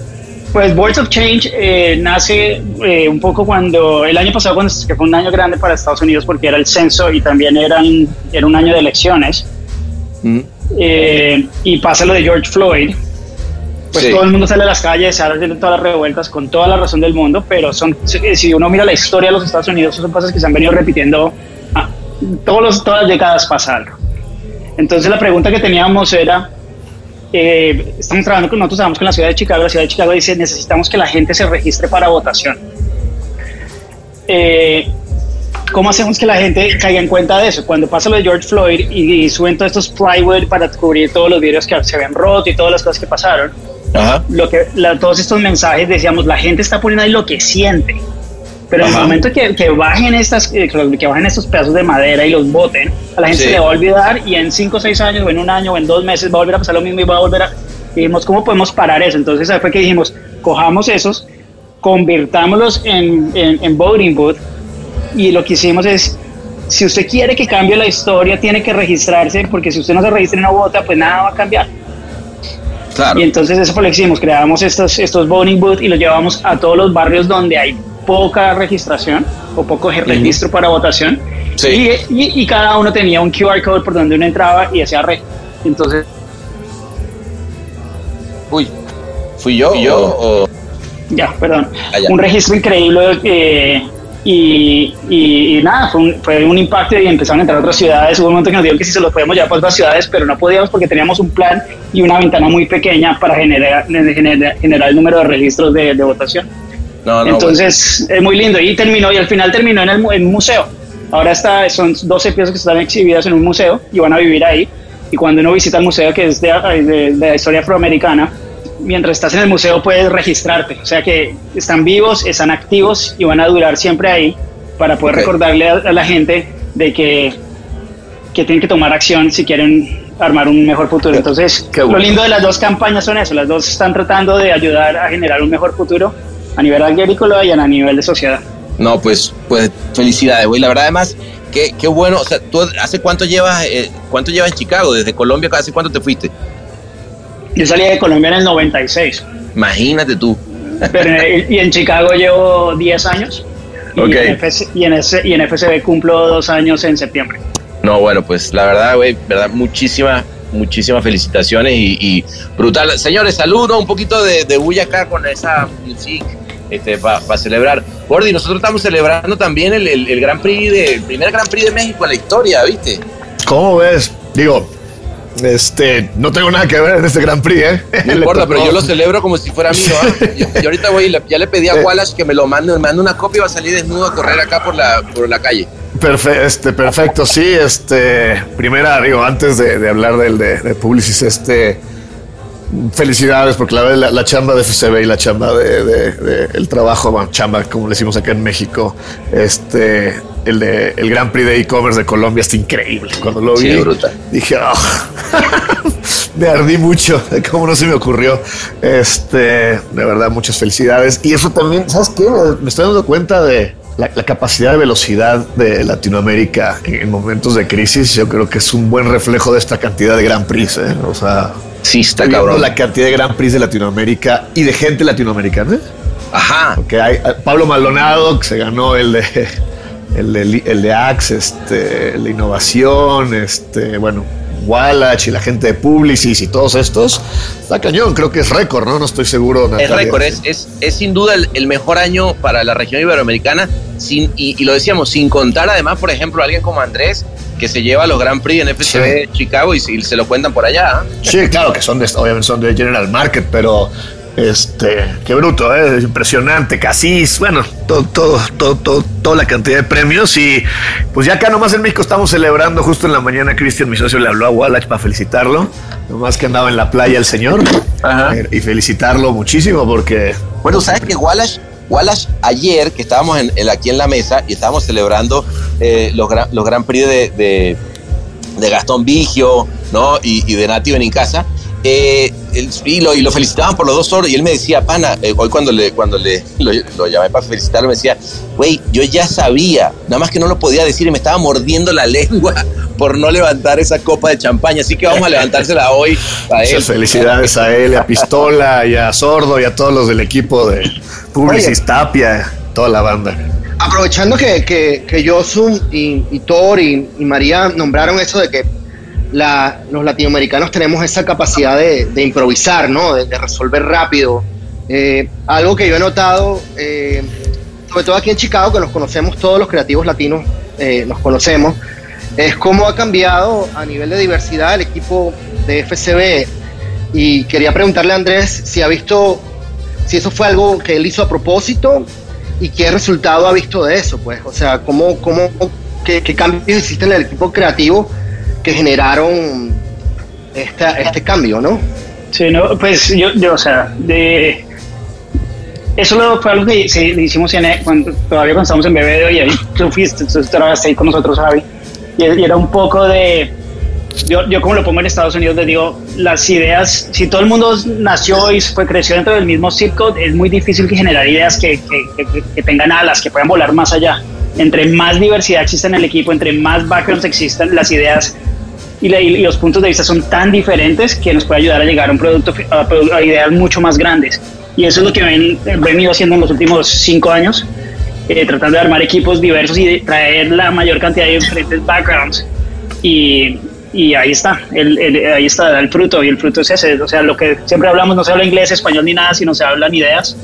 Pues Boards of Change eh, nace eh, un poco cuando el año pasado, cuando, que fue un año grande para Estados Unidos porque era el censo y también eran, era un año de elecciones, Mm, eh, y pasa lo de George Floyd, pues Sí. todo el mundo sale a las calles, se hacen todas las revueltas con toda la razón del mundo, pero son, si uno mira la historia de los Estados Unidos, son cosas que se han venido repitiendo ah, todos los, todas las décadas pasadas. Entonces la pregunta que teníamos era, eh, estamos trabajando con nosotros, trabajamos con la ciudad de Chicago, la ciudad de Chicago dice necesitamos que la gente se registre para votación. Eh, ¿Cómo hacemos que la gente caiga en cuenta de eso? Cuando pasa lo de George Floyd y, y suben todos estos plywood para cubrir todos los vidrios que se habían roto y todas las cosas que pasaron, Ajá. lo que, la- todos estos mensajes decíamos, la gente está poniendo ahí lo que siente. Pero en el Ajá. momento que, que bajen estas, eh, que bajen estos pedazos de madera y los boten, a la gente Sí. se le va a olvidar y en 5 o 6 años, o en un año, o en dos meses va a volver a pasar lo mismo y va a volver a... y dijimos, ¿cómo podemos parar eso? Entonces ahí fue que dijimos, cojamos esos, convirtámoslos en, en, en voting booth y lo que hicimos es, si usted quiere que cambie la historia, tiene que registrarse, porque si usted no se registra y no vota, pues nada va a cambiar. Claro. Y entonces eso fue lo que hicimos, creamos estos, estos voting booths y los llevamos a todos los barrios donde hay poca registración o poco registro para votación. Sí. Y, y- y cada uno tenía un QR code por donde uno entraba y hacía re. Entonces, Uy, ¿fui yo? Fui yo. o- ya, perdón, Ah, un registro increíble eh, y, y- y nada, fue un, fue un impacto y empezaron a entrar a otras ciudades. Hubo un momento que nos dijeron que sí se los podíamos llevar para otras ciudades, pero no podíamos porque teníamos un plan y una ventana muy pequeña para generar, generar, generar el número de registros de, de votación. No, no, Entonces es muy lindo y terminó y al final terminó en el en museo. Ahora está, son 12 piezas que están exhibidas en un museo y van a vivir ahí. Y cuando uno visita el museo, que es de, de- de la historia afroamericana, mientras estás en el museo puedes registrarte. O sea que están vivos, están activos y van a durar siempre ahí para poder recordarle a, a la gente de que, que tienen que tomar acción si quieren armar un mejor futuro. Entonces, bueno. lo lindo de las dos campañas son eso. Las dos están tratando de ayudar a generar un mejor futuro a nivel agrícola y a nivel de sociedad. No, pues, pues felicidades, güey. La verdad, además, qué, qué bueno. O sea, ¿tú hace cuánto llevas, eh, cuánto llevas en Chicago? Desde Colombia, ¿hace cuánto te fuiste? Yo salí de Colombia en el 96, Imagínate tú. pero en- y en Chicago llevo 10 años. Y, Ok. en FS y, en ese- y en FCB cumplo dos años en septiembre. No, bueno, pues la verdad, güey, verdad, muchísimas, muchísimas felicitaciones y, y brutal. Señores, saludos, un poquito de, de bulla acá con esa music este, para celebrar. Gordy, nosotros estamos celebrando también el, el, el Gran Prix de, el primer Gran Prix de México en la historia, ¿viste? ¿Cómo ves? Digo, este, no tengo nada que ver en este Gran Prix, ¿eh? No importa, pero yo lo celebro como si fuera mío. ¿ah? Yo, yo ahorita voy, y le- ya le pedí a Wallace que me lo mande, me mande una copia y va a salir desnudo a correr acá por la, por la calle. Perfe- este, perfecto, sí, este, primera, digo, antes de, de hablar del de, de Publicis, este, felicidades, porque la, la, la chamba de FCB y la chamba de, el trabajo, bueno, chamba, como le decimos acá en México, este, el de el Gran Prix de e-commerce de Colombia está increíble. Cuando lo vi, Sí, dije, "Ah". Me ardí mucho, de cómo no se me ocurrió. Este, de verdad, muchas felicidades. Y eso también, ¿sabes qué? Me estoy dando cuenta de la, la capacidad de velocidad de Latinoamérica en momentos de crisis. Yo creo que es un buen reflejo de esta cantidad de Gran Prix. ¿eh? O sea, Sí, está cabrón. la cantidad de Gran Prix de Latinoamérica y de gente latinoamericana. Ajá. Que hay Pablo Maldonado, que se ganó el de el de, el de Axe, este, de innovación, este, bueno, Wallach y la gente de Publicis y todos estos. Está cañón, creo que es récord, ¿no? No estoy seguro. Es Natalia. récord, es, es, es sin duda el, el mejor año para la región iberoamericana, sin, y, y lo decíamos, sin contar además, por ejemplo, alguien como Andrés, que se lleva los Grand Prix en FCB Chicago y, se- y se lo cuentan por allá. ¿ah? Sí, claro que son de, obviamente son de General Market, pero este, qué bruto, ¿eh? impresionante, Casís, bueno, todo, todo, todo, todo, toda la cantidad de premios y pues ya acá nomás en México estamos celebrando justo en la mañana, Cristian, mi socio, le habló a Wallach para felicitarlo, nomás que andaba en la playa el señor Ajá. eh, y felicitarlo muchísimo porque Bueno, sabes que Wallace, Wallace ayer que estábamos en, en- aquí en la mesa y estábamos celebrando eh, los, gran, los Grand Prix de, de, de Gastón Vigio ¿no? y, y de Nati Benincasa, eh, el- y, lo, y lo felicitaban por los dos oros y él me decía, pana, eh, hoy cuando le cuando le lo, lo llamé para felicitarlo me decía, güey, yo ya sabía, nada más que no lo podía decir y me estaba mordiendo la lengua por no levantar esa copa de champaña, así que vamos a levantársela hoy a él. Muchas felicidades a él, a Pistola, y a Sordo, y a todos los del equipo de Publicis Oye. Tapia, toda la banda. Aprovechando que, que, que Josu y, y Thor y, y María nombraron eso de que los latinoamericanos tenemos esa capacidad de, improvisar, ¿no? De, de resolver rápido. Eh, algo que yo he notado, eh, sobre todo aquí en Chicago, que nos conocemos todos los creativos latinos, eh, nos conocemos, es cómo ha cambiado a nivel de diversidad el equipo de FCB. Y quería preguntarle a Andrés si ha visto, si eso fue algo que él hizo a propósito y qué resultado ha visto de eso, pues. O sea, cómo, cómo, qué, qué cambios hiciste en el equipo creativo que generaron esta, este cambio, ¿no? Sí, no, pues yo, yo, o sea, de eso lo, fue algo que sí, hicimos en, cuando, todavía cuando estábamos en Bebedo y ahí tú fuiste, tú trabajaste ahí con nosotros, Javi, y, y era un poco de, yo, yo como lo pongo en Estados Unidos, les digo, las ideas, si todo el mundo nació y fue, creció dentro del mismo circo, es muy difícil que generar ideas que, que, que, que tengan alas, que puedan volar más allá. Entre más diversidad exista en el equipo, entre más backgrounds existan, las ideas y, los puntos de vista son tan diferentes que nos puede ayudar a llegar a un producto, a, ideas mucho más grandes. Y eso es lo que ven- he venido haciendo en los últimos cinco años, eh, tratando de armar equipos diversos y traer la mayor cantidad de diferentes backgrounds. Y, ahí está, el- ahí está el fruto, y el fruto es ese. O sea, lo que siempre hablamos, no se habla inglés, español ni nada, sino se hablan ideas.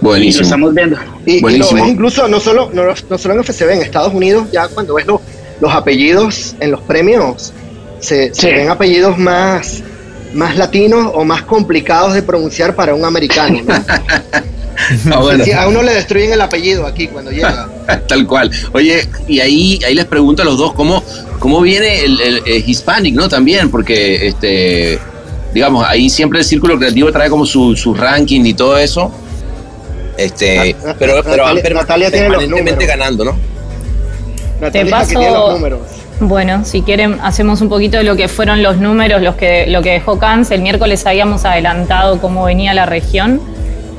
Y lo Buenísimo. estamos viendo. Y, y lo Buenísimo. ves incluso, no solo, no, no solo en FCB, en Estados Unidos, ya cuando ves los, los apellidos en los premios, se, ven apellidos más, más latinos o más complicados de pronunciar para un americano. ¿no? Ah, bueno. Sí, a uno le destruyen el apellido aquí cuando llega. Tal cual. Oye, y ahí, ahí les pregunto a los dos cómo, cómo viene el, el- el Hispanic, ¿no? También, porque este, digamos, ahí siempre el círculo creativo trae como su, su ranking y todo eso. Este, pero, pero van Natalia- Natalia tiene los permanentemente números. ganando, ¿no? Natalia la paso- tiene los números. Bueno, si quieren, hacemos un poquito de lo que fueron los números, los que, lo que dejó Cans. El miércoles habíamos adelantado cómo venía la región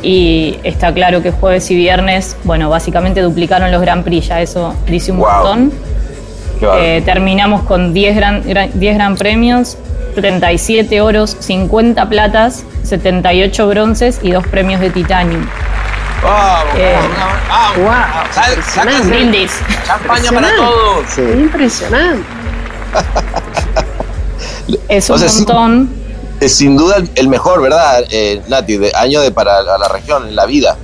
y está claro que jueves y viernes, bueno, básicamente duplicaron los Grand Prix, ya eso dice un Wow. montón. Eh, terminamos con 10 gran, gran- 10 gran premios, 37 oros, 50 platas, 78 bronces y dos premios de titanio. Vamos, Eh, vamos, wow, sáquense Brindis. champaña para todos. Sí. Impresionante. Es O un sea, montón. Es sin duda el, el mejor, ¿verdad, eh, Nati? De año de para la, la región, en la vida.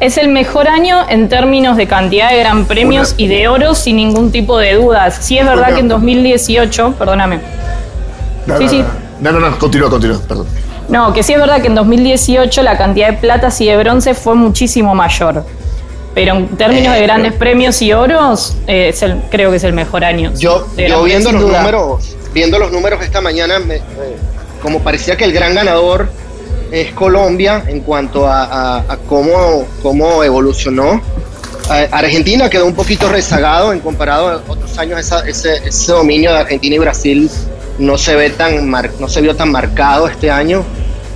Es el mejor año en términos de cantidad de gran premios y de oro sin ningún tipo de dudas. Sí es verdad que en 2018, perdóname, No, Sí, no, sí. No, no, no, continúa, continúa, perdón. No, que sí es verdad que en 2018 la cantidad de platas y de bronce fue muchísimo mayor. Pero en términos de grandes premios y oros, eh, es el- creo que es el mejor año. Yo, viendo los duda. números, viendo los números esta mañana, me- me- como parecía que el gran ganador es Colombia en cuanto a, a- a cómo, cómo evolucionó. Argentina quedó un poquito rezagado en comparado a otros años. esa- ese, ese dominio de Argentina y Brasil no se ve tan mar- no se vio tan marcado este año.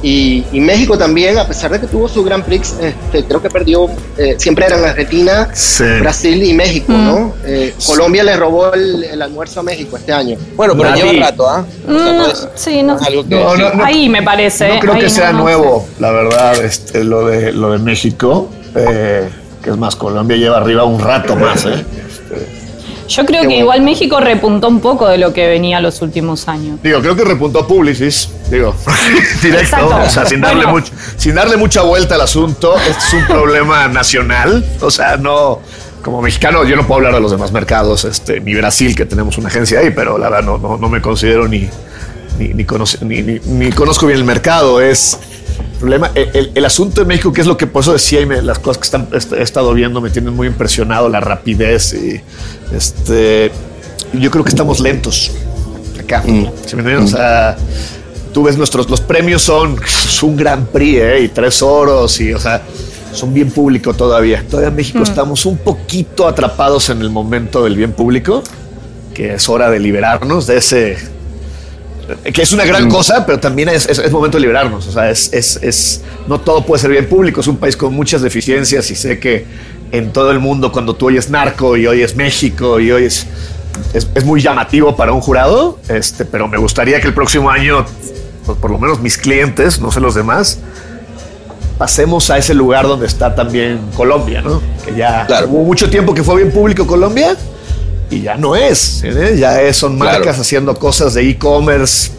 Y, y México también, a pesar de que tuvo su Grand Prix, este, creo que perdió. eh, siempre eran Argentina, Sí. Brasil y México, Mm. ¿no? Eh, Colombia le robó el, el almuerzo a México este año. Bueno, pero lleva rato, ¿ah? O sea, Mm, no es- sí, no. algo que. No, no, no. Ahí me parece. No creo Ahí que sea no, no nuevo, la verdad, este, lo, de, lo de México. eh, que es más, Colombia lleva arriba un rato más, ¿eh? Yo creo Qué que bueno. igual México repuntó un poco de lo que venía los últimos años. Digo, creo que repuntó Publicis, digo, directo, Exacto. o sea, sin darle, Bueno. mucho, sin darle mucha vuelta al asunto, este es un problema nacional, o sea, no, como mexicano yo no puedo hablar de los demás mercados, este, ni Brasil, que tenemos una agencia ahí, pero la verdad no, no, no me considero ni, ni, ni, conoce- ni- ni- ni conozco bien el mercado, es problema, el, el- el asunto de México, que es lo que por eso decía y me- las cosas que están, he estado viendo me tienen muy impresionado, la rapidez y este, yo creo que estamos lentos acá. ¿sí me entiendes? O sea, tú ves nuestros, los premios son es un gran prix, ¿eh? Y tres oros, y, o sea, son bien público todavía. Todavía en México estamos un poquito atrapados en el momento del bien público, que es hora de liberarnos de ese, que es una gran cosa, pero también es, es- es momento de liberarnos. O sea, es, es- es- no todo puede ser bien público. Es un país con muchas deficiencias y sé que en todo el mundo, cuando tú oyes narco y oyes México y oyes. Es, es muy llamativo para un jurado, este, pero me gustaría que el próximo año, pues, por lo menos mis clientes, no sé los demás, pasemos a ese lugar donde está también Colombia, ¿no? Que ya Claro. hubo mucho tiempo que fue bien público Colombia y ya no es. ¿eh? Ya es- son Claro. marcas haciendo cosas de e-commerce.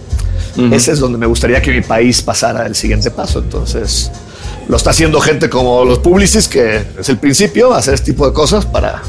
Ese es donde me gustaría que mi país pasara el siguiente paso. Entonces, lo está haciendo gente como los Publicis, que es el principio, hacer este tipo de cosas para,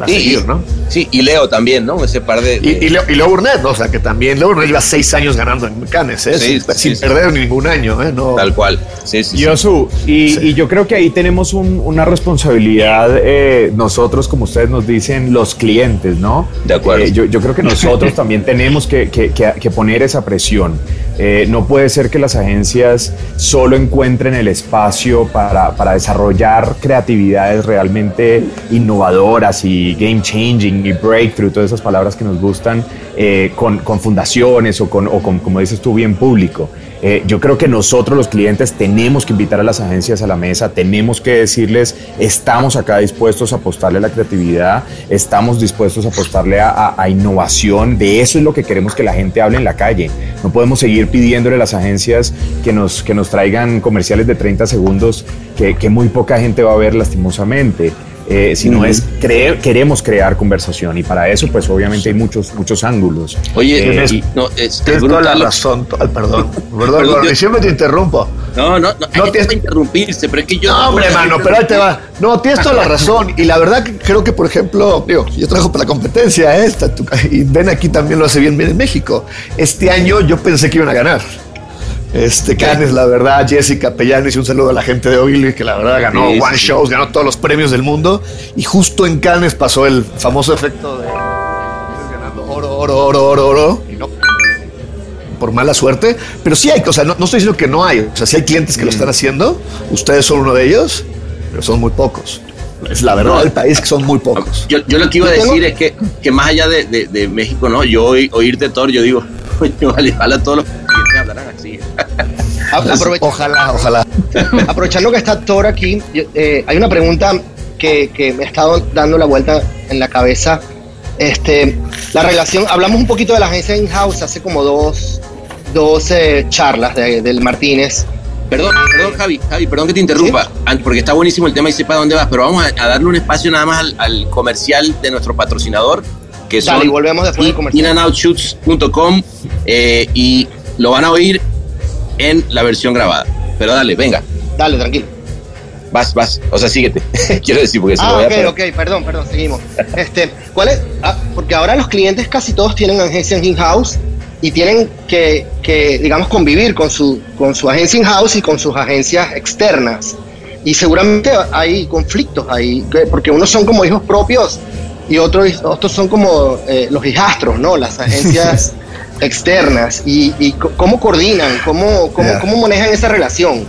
para Y- seguir, ¿no? Sí, y Leo también, ¿no? Ese par de. Y, y Leo, y Leo Burnett, ¿no? o sea, que también Leo Burnett lleva seis años ganando en Cannes, ¿eh? Sí, sin, sí, sin sí. perder ningún año, ¿eh? No, Tal cual. Sí, sí. sí. Yosu, y, Sí. y yo creo que ahí tenemos un- una responsabilidad, eh, nosotros, como ustedes nos dicen, los clientes, ¿no? De acuerdo. Eh, yo, yo creo que nosotros también tenemos que, que- que- que poner esa presión. Eh, no puede ser que las agencias solo encuentren el espacio para, para desarrollar creatividades realmente innovadoras y game changing y breakthrough, todas esas palabras que nos gustan, eh, con, con fundaciones o con, o con, como dices tú, bien público. Eh, yo creo que nosotros los clientes tenemos que invitar a las agencias a la mesa, tenemos que decirles, estamos acá dispuestos a apostarle a la creatividad, estamos dispuestos a apostarle a, innovación, de eso es lo que queremos que la gente hable en la calle. No podemos seguir pidiéndole a las agencias que nos, que nos traigan comerciales de 30 segundos que muy poca gente va a ver lastimosamente. Eh, sino es creer, queremos crear conversación y para eso pues obviamente hay muchos, muchos ángulos. Oye, Eh, y- no, es, Tienes es toda la razón. to- ay, perdón. Perdón, Perdón, perdón, yo- y siempre te interrumpo. No, no, no, No no tienes- tienes que interrumpirse, pero es que yo. No, hombre, mano, pero ahí te va. No, tienes toda la razón. Y la verdad que creo que, por ejemplo, digo, yo trabajo para la competencia esta, tú- y ven aquí también lo hace bien, bien en México. Este año yo pensé que iban a ganar. Este Cannes, la verdad, Jessica Pellanes, y un saludo a la gente de Ogilvy, que la verdad ganó Sí, One sí. Shows, ganó todos los premios del mundo. Y justo en Cannes pasó el famoso efecto de ganando oro, oro, oro, oro, oro. Y no, por mala suerte. Pero sí hay, o sea, no, no estoy diciendo que no hay. O sea, sí hay clientes que lo están haciendo. Ustedes son uno de ellos, pero son muy pocos. Es la verdad del país que son muy pocos. Yo, yo lo que iba a Yo decir es que, que más allá de, de- de México, ¿no? Yo oí- oírte Thor, yo digo, coño, vale, ojalá todos los clientes hablaran así. A- aprovecha- Ojalá, ojalá. aprovechando que está Thor aquí, eh, hay una pregunta que, que me ha estado dando la vuelta en la cabeza. Este, la relación, hablamos un poquito de la agencia in-house hace como dos, dos eh, charlas de- del Martínez. Perdón, perdón, Javi, Javi, perdón que te interrumpa, an- porque está buenísimo el tema y sepa dónde vas, pero vamos a, a darle un espacio nada más al, al comercial de nuestro patrocinador, que son Dale, y volvemos después del comercial. inandoutshoots.com eh, y lo van a oír en la versión grabada. Pero dale, venga, Dale, tranquilo. vas, vas, o sea, síguete. Quiero decir, porque se lo Ah, voy a ok, ok, perdón, perdón, seguimos. Este, ¿cuál es? Ah, porque ahora los clientes casi todos tienen agencias in-house y tienen que, que, digamos, convivir con su, con su agencia in-house y con sus agencias externas. Y seguramente hay conflictos ahí, que- porque unos son como hijos propios y otros, otros son como eh, los hijastros, ¿no? Las agencias externas. ¿Y, cómo coordinan? ¿Cómo, cómo, Yeah. cómo manejan esa relación?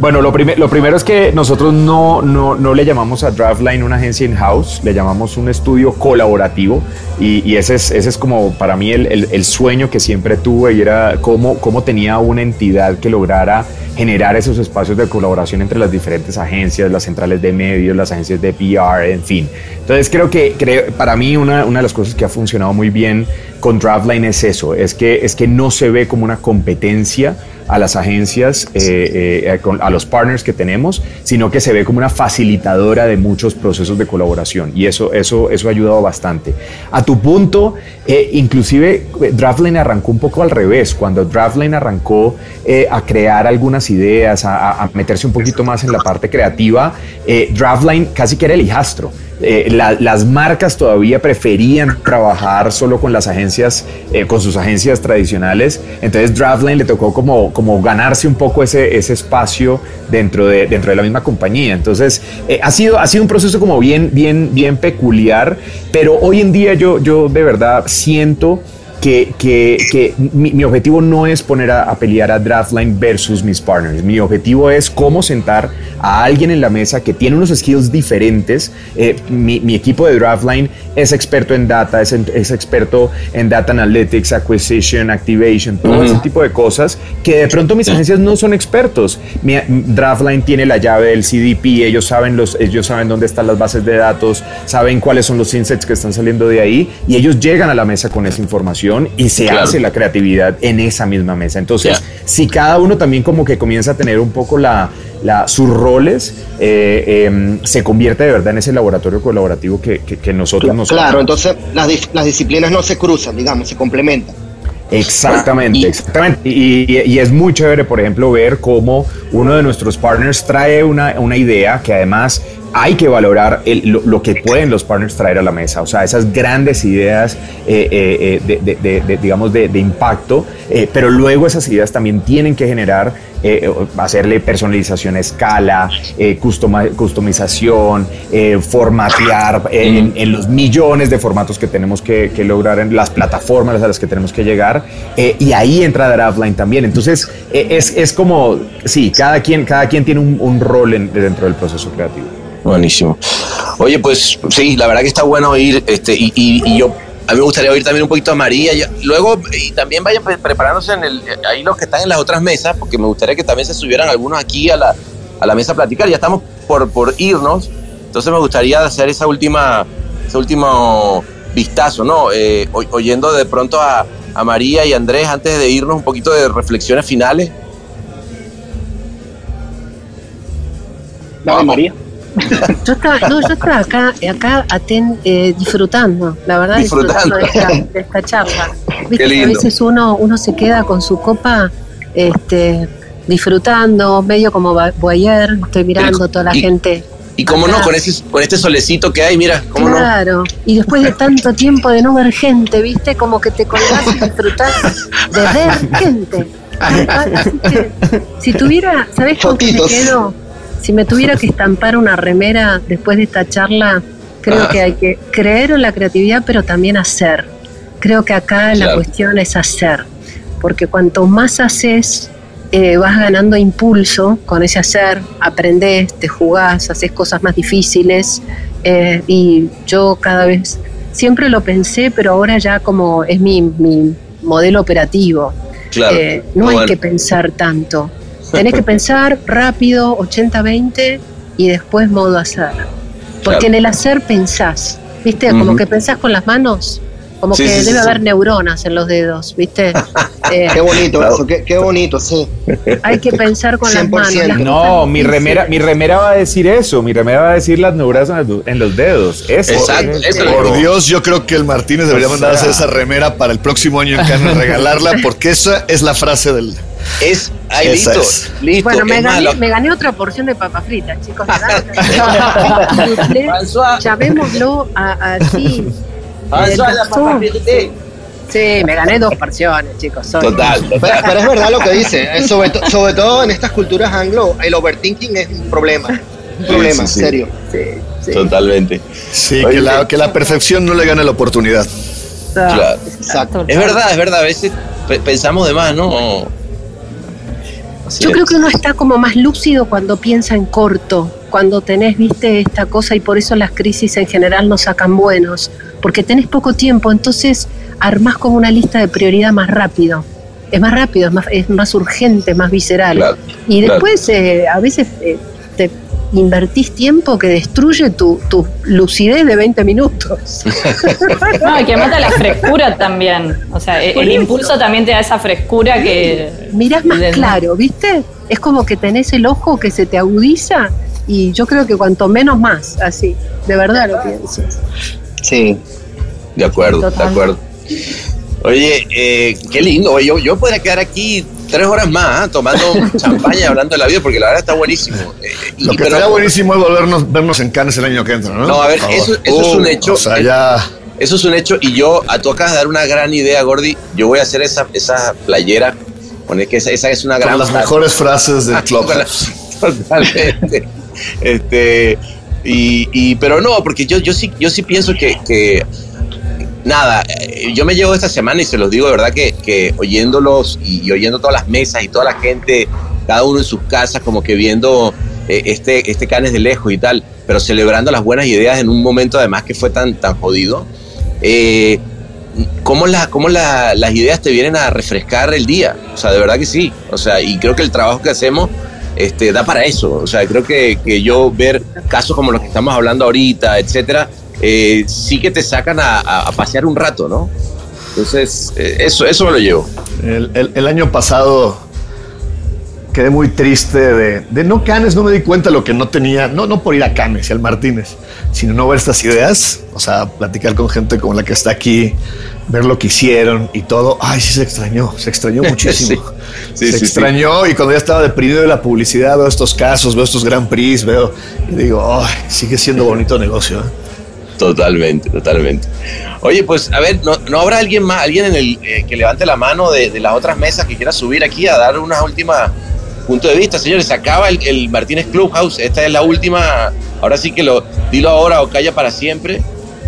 Bueno, lo, lo primero es que nosotros no, no, no le llamamos a Draftline una agencia in-house, le llamamos un estudio colaborativo y, y ese, es, ese es como para mí el, el- el sueño que siempre tuve y era cómo, cómo tenía una entidad que lograra generar esos espacios de colaboración entre las diferentes agencias, las centrales de medios, las agencias de PR, en fin. Entonces creo que creo, para mí una, una de las cosas que ha funcionado muy bien con Draftline es eso, es que, es que no se ve como una competencia a las agencias, eh, eh, con- a los partners que tenemos, sino que se ve como una facilitadora de muchos procesos de colaboración y eso, eso, eso ha ayudado bastante. A tu punto, eh, inclusive eh, Draftline arrancó un poco al revés, cuando Draftline arrancó eh, a crear algunas ideas, a, a- meterse un poquito más en la parte creativa, eh, Draftline casi que era el hijastro. Eh, la- las marcas todavía preferían trabajar solo con las agencias, eh, con sus agencias tradicionales. Entonces Draftline le tocó como, como ganarse un poco ese, ese espacio dentro de, dentro de la misma compañía. Entonces ha, sido, ha sido un proceso como bien, bien, bien peculiar, pero hoy en día yo, yo de verdad siento que, que, que mi, mi, objetivo no es poner a, a, pelear a Draftline versus mis partners. Mi objetivo es cómo sentar a alguien en la mesa que tiene unos skills diferentes. Eh, mi, mi, equipo de Draftline es experto en data, es, es, experto en data analytics, acquisition, activation, todo uh -huh. ese tipo de cosas que de pronto mis agencias no son expertos. Mi, Draftline tiene la llave del CDP, ellos saben, los, ellos saben dónde están las bases de datos, saben cuáles son los insights que están saliendo de ahí y ellos llegan a la mesa con esa información y se claro. hace la creatividad en esa misma mesa. Entonces, yeah. si cada uno también como que comienza a tener un poco la, la, sus roles, eh, eh, se convierte de verdad en ese laboratorio colaborativo que, que, que nosotros claro, nos... Claro, entonces las, las disciplinas no se cruzan, digamos, se complementan. Exactamente, y, exactamente. Y, y, y, es muy chévere, por ejemplo, ver cómo uno de nuestros partners trae una, una idea que además hay que valorar el, lo, lo, que pueden los partners traer a la mesa, o sea, esas grandes ideas, eh, eh, de, de, de, digamos, de, impacto, eh, pero luego esas ideas también tienen que generar, eh, hacerle personalización a escala, customa, customización, formatear en, en, los millones de formatos que tenemos que, que, lograr en las plataformas a las que tenemos que llegar, y ahí entra Draftline también. Entonces, es, es como, sí, cada quien, cada quien tiene un, rol en, dentro del proceso creativo. Buenísimo. Oye, pues sí, la verdad que está bueno oír, este, y, yo a mí me gustaría oír también un poquito a María. Y luego, y también vayan preparándose en el, ahí los que están en las otras mesas, porque me gustaría que también se subieran algunos aquí a la, a la mesa a platicar. Ya estamos por, por irnos, entonces me gustaría hacer esa última, ese último vistazo, ¿no? Eh, oyendo de pronto a María y Andrés antes de irnos un poquito de reflexiones finales. Dale, María. Yo estaba, no, yo estaba acá, acá aten, eh, disfrutando, la verdad, disfrutando, disfrutando de, esta, de, esta, charla. ¿Viste? Que a veces uno, uno se queda con su copa este, disfrutando, medio como Boyer, estoy mirando toda la y, gente. Y cómo acá. no, con, ese, con este solecito que hay, mira, cómo claro. no. y después de tanto tiempo de no ver gente, ¿viste? Como que te colgás y disfrutás de ver gente. Así que, si tuviera, ¿sabés con qué me quedo? Si me tuviera que estampar una remera después de esta charla, creo ah. que hay que creer en la creatividad, pero también hacer. Creo que acá claro. la cuestión es hacer, porque cuanto más haces, eh, vas ganando impulso con ese hacer, aprendes, te jugás, haces cosas más difíciles, eh, y yo cada vez, siempre lo pensé, pero ahora ya como es mi, mi modelo operativo. Claro. Eh, no hay que pensar tanto Tenés que pensar rápido, 80-20 y después modo hacer. Porque claro. en el hacer pensás, ¿viste? Como uh -huh. que pensás con las manos, como sí, que sí, debe sí, haber neuronas en los dedos, ¿viste? Eh, qué bonito eso, qué, qué, bonito, sí. Hay que pensar con 100%. las manos. Las no, mi remera, mi remera va a decir eso, mi remera va a decir las neuronas en los dedos. Eso. Exacto. Eso Por Dios, yo creo que el Martínez debería o sea, mandar a hacer esa remera para el próximo año en Cannes, regalarla, porque esa es la frase del... Es, ahí listo, es. listo. Bueno, me gané, me gané, otra porción de papas fritas, chicos. Llamémoslo así. François, la papa frita. Sí, me gané dos porciones, chicos. Soy. Total. Pero, pero, es verdad lo que dice. Eh, sobre, to, sobre, todo en estas culturas anglo, el overthinking es un problema. Un problema, sí, sí, serio. Sí, Totalmente. Sí, Oye, que, la, que la perfección no le gane la oportunidad. Claro. Exacto. Es verdad, es verdad. A veces pensamos de más, ¿no? Así Yo es. creo que uno está como más lúcido cuando piensa en corto, cuando tenés, viste, esta cosa y por eso las crisis en general no sacan buenos, porque tenés poco tiempo, entonces armás como una lista de prioridad más rápido. Es más rápido, es más, es más urgente, más visceral. Claro, y después claro. eh, a veces eh, invertís tiempo que destruye tu, tu lucidez de 20 minutos. no, y que mata la frescura también. O sea, el, el impulso también te da esa frescura que... Mirás más claro, ¿viste? Es como que tenés el ojo que se te agudiza y yo creo que cuanto menos más, así, de verdad lo pienso. Sí, de acuerdo, Total. de acuerdo. Oye, eh, qué lindo. Yo, yo podría quedar aquí tres horas más ¿eh? tomando champaña hablando de la vida porque la verdad está buenísimo. Eh, y, Lo que estaría buenísimo es volvernos vernos en Cannes el año que entra, ¿no? No, a ver, eso, eso uh, es un hecho. O sea, ya... Eso es un hecho y yo, a tu acabas de dar una gran idea, Gordy. Yo voy a hacer esa, esa playera. Poner que esa, esa es una gran. Con las frase. mejores frases del club. Totalmente. este, y, y, pero no, porque yo, yo sí, yo sí pienso que, que nada, eh, yo me llevo esta semana y se los digo de verdad que, oyéndolos y, oyendo todas las mesas y toda la gente, cada uno en sus casas, como que viendo eh, este, este Canes de lejos y tal, pero celebrando las buenas ideas en un momento además que fue tan, tan jodido. Eh, ¿Cómo, cómo la- las ideas te vienen a refrescar el día? O sea, de verdad que sí. O sea, y creo que el trabajo que hacemos este, da para eso. O sea, creo que, que yo ver casos como los que estamos hablando ahorita, etcétera, eh, sí que te sacan a, pasear un rato, ¿no? Entonces, eh, eso, eso me lo llevo. El, el- el año pasado quedé muy triste de, de no Canes, no me di cuenta lo que no tenía, no, no por ir a Canes y al Martínez, sino no ver estas ideas, o sea, platicar con gente como la que está aquí, ver lo que hicieron y todo. Ay, sí se extrañó, se extrañó muchísimo. Sí, se sí. extrañó y cuando ya estaba deprimido de la publicidad, veo estos casos, veo estos Grand Prix, veo y digo, ay, sigue siendo bonito negocio. ¿eh? Totalmente, totalmente. Oye, pues a ver, ¿no, no habrá alguien más, alguien en el eh, que levante la mano de, de las otras mesas que quiera subir aquí a dar una última punto de vista? Señores, se acaba el, el Martínez Clubhouse, esta es la última, ahora sí que lo dilo ahora o calla para siempre.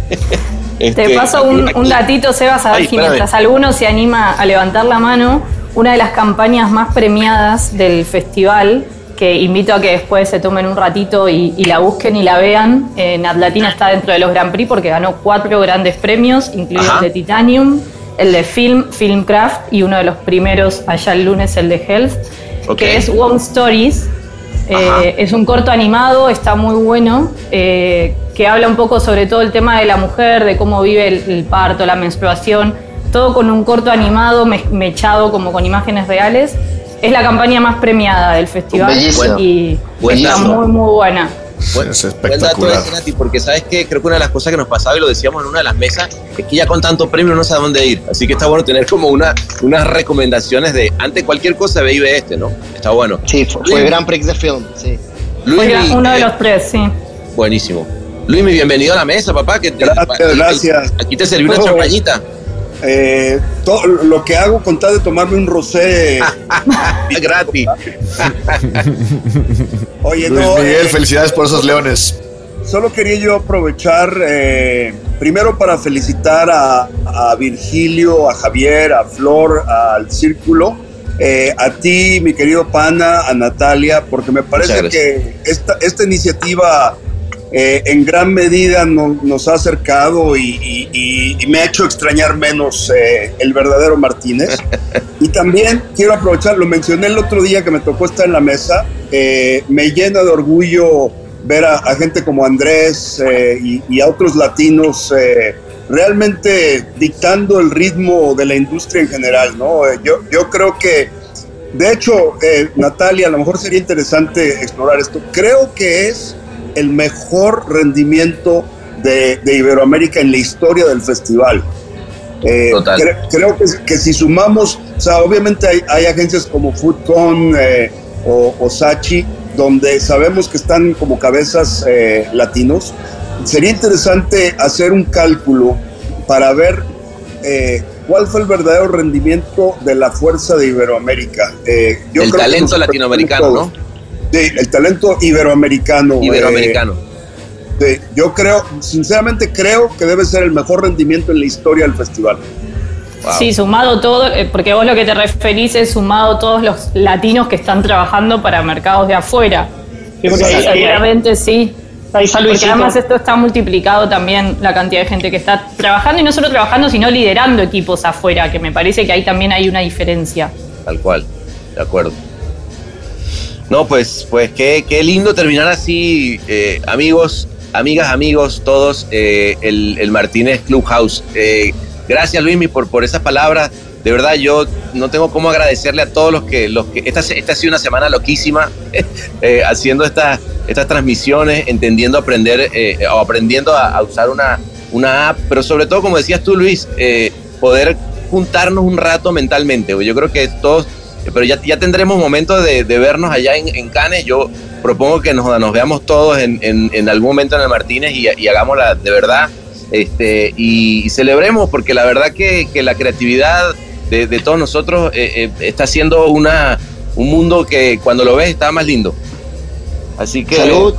Te Este, paso un, un datito, Sebas, a ver Ay, si mientras alguno se anima a levantar la mano. Una de las campañas más premiadas del festival, que invito a que después se tomen un ratito y, y la busquen y la vean. En Atlatina está dentro de los Grand Prix porque ganó cuatro grandes premios, incluido Ajá. el de Titanium, el de Film, Filmcraft y uno de los primeros allá el lunes, el de Health, Ok. que es One Stories. Eh, es un corto animado, está muy bueno, eh, que habla un poco sobre todo el tema de la mujer, de cómo vive el, el parto, la menstruación, todo con un corto animado me- mechado como con imágenes reales. Es la campaña más premiada del festival Bellísimo. y está Buenazo. muy muy buena. Buen, Es buen dato espectacular. ese, Nati, porque sabes que creo que una de las cosas que nos pasaba y lo decíamos en una de las mesas es que ya con tanto premio no sabe dónde ir. Así que está bueno tener como una, unas recomendaciones de ante cualquier cosa ve y ve este, ¿no? Está bueno. Sí, fue, fue Grand Prix de film, sí. Luis, Fue uno de eh, los tres, sí. Buenísimo. Luis, mi bienvenido a la mesa, papá. Que te- Gracias, aquí- gracias. Aquí te serví una champañita. Eh, todo lo que hago con tal de tomarme un rosé. Gratis. Oye, Luis no, Miguel, eh, felicidades por esos leones. solo quería yo aprovechar eh, primero para felicitar a, a Virgilio, a Javier, a Flor, al Círculo, eh, a ti, mi querido pana, a Natalia, porque me parece que esta, esta iniciativa eh, en gran medida no- nos ha acercado y, y- y- me ha hecho extrañar menos eh, el verdadero Martínez. Y también quiero aprovechar, lo mencioné el otro día que me tocó estar en la mesa, eh, me llena de orgullo ver a, a gente como Andrés eh, y, y a otros latinos eh, realmente dictando el ritmo de la industria en general, ¿no? Eh, yo, yo creo que, de hecho, eh, Natalia, a lo mejor sería interesante explorar esto. Creo que es el mejor rendimiento de, de Iberoamérica en la historia del festival. Eh, Total. cre- creo que, que si sumamos, o sea, obviamente hay, hay agencias como Foodcon eh, o, o Sachi, donde sabemos que están como cabezas eh, latinos. Sería interesante hacer un cálculo para ver eh, cuál fue el verdadero rendimiento de la fuerza de Iberoamérica. Eh, yo El creo talento latinoamericano. ¿no? Sí, el talento iberoamericano. eh, Iberoamericano. Sí, yo creo, sinceramente creo que debe ser el mejor rendimiento en la historia del festival. Wow. Sí, sumado todo, eh, porque vos lo que te referís es sumado todos los latinos que están trabajando para mercados de afuera. Sí, porque ahí- ahí- Seguramente sí. ahí Porque Luisito. además esto está multiplicado también la cantidad de gente que está trabajando y no solo trabajando, sino liderando equipos afuera, que me parece que ahí también hay una diferencia. Tal cual, de acuerdo. No, pues, pues qué, qué lindo terminar así, eh, amigos, amigas, amigos, todos, eh, el, el Martínez Clubhouse. Eh, gracias, Luismi, por, por esas palabras. De verdad, yo no tengo cómo agradecerle a todos los que, los que esta, esta ha sido una semana loquísima, haciendo estas, estas transmisiones, entendiendo aprender o aprendiendo a, usar una, una app, pero sobre todo, como decías tú, Luis, poder juntarnos un rato mentalmente. Yo creo que todos, pero ya, ya tendremos momentos de, de vernos allá en, en Cannes. Yo propongo que nos, nos veamos todos en, en- algún momento en el Martínez y, y hagámosla de verdad. Este, y, celebremos, porque la verdad que, que la creatividad de, de todos nosotros eh, eh, está haciendo una, un mundo que cuando lo ves está más lindo. Así que. Salud.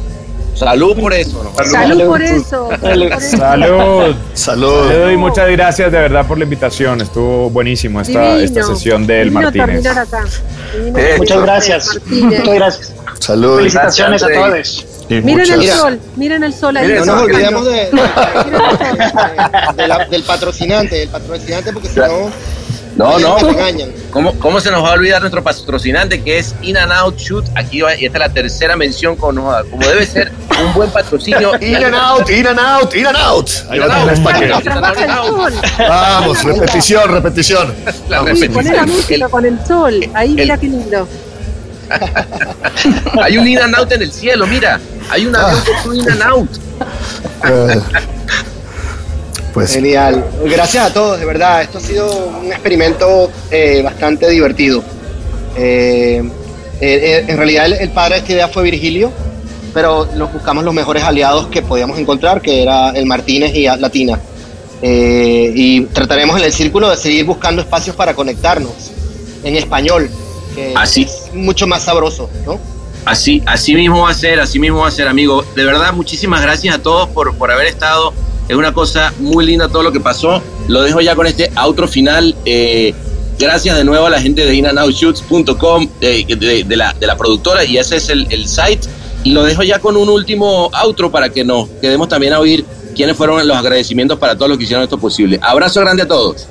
Salud por eso. ¿no? Salud por eso. Salud. Salud. Salud. Salud y muchas gracias de verdad por la invitación. Estuvo buenísimo esta, Divino. esta sesión del Divino Martínez. acá. Eh, Muchas gracias. Martínez. Muchas gracias. Salud. Felicitaciones a Gracias, todos. Y Miren el sol, miren el sol ahí. No nos olvidemos de- de- de- de la- del patrocinante, del patrocinante, porque si no, No, no. ¿Cómo, ¿Cómo se nos va a olvidar nuestro patrocinante que es In and Out Shoot? Aquí va, y esta es la tercera mención con como debe ser un buen patrocinio. In and out, in and out, in and out. Ahí sol. Vamos, repetición, repetición. La Sí, repetición. poné la música El- con el sol. Ahí, el- mira qué lindo. hay un In and Out en el cielo, mira. Hay un avión con un In and Out. Eh, Pues Genial. Gracias a todos, de verdad. Esto ha sido un experimento eh, bastante divertido. Eh, eh, eh, en realidad, el, el padre de esta idea fue Virgilio, pero nos buscamos los mejores aliados que podíamos encontrar, que era el Martínez y Latina. Eh, y trataremos en el círculo de seguir buscando espacios para conectarnos en español, que Así. es mucho más sabroso, ¿no? Así, así mismo va a ser, así mismo va a ser, amigo. De verdad, muchísimas gracias a todos por, por haber estado. Es una cosa muy linda todo lo que pasó. Lo dejo ya con este outro final. Eh, gracias de nuevo a la gente de inandoutshoots.com, de, de, de la, de la productora, y ese es el, el site. Y lo dejo ya con un último outro para que nos quedemos también a oír quiénes fueron los agradecimientos para todos los que hicieron esto posible. Abrazo grande a todos.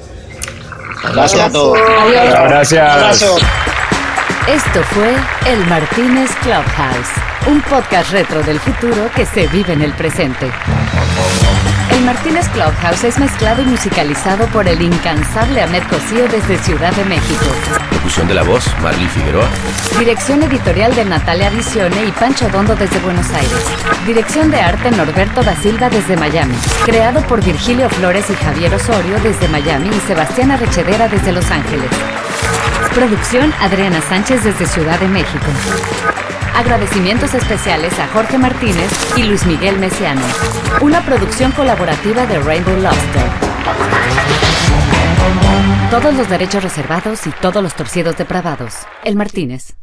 Gracias a todos. Gracias. Abrazo. Esto fue El Martínez Clubhouse, un podcast retro del futuro que se vive en el presente. El Martínez Clubhouse es mezclado y musicalizado por el incansable Ahmed Cosío desde Ciudad de México. Locución de la voz, Marley Figueroa. Dirección editorial de Natalia Visione y Pancho Dondo desde Buenos Aires. Dirección de arte Norberto da Silva desde Miami. Creado por Virgilio Flores y Javier Osorio desde Miami y Sebastián Arrechedera desde Los Ángeles. Producción Adriana Sánchez desde Ciudad de México. Agradecimientos especiales a Jorge Martínez y Luis Miguel Mesiano. Una producción colaborativa de Rainbow Lobster. Todos los derechos reservados y todos los torcidos depravados. El Martínez.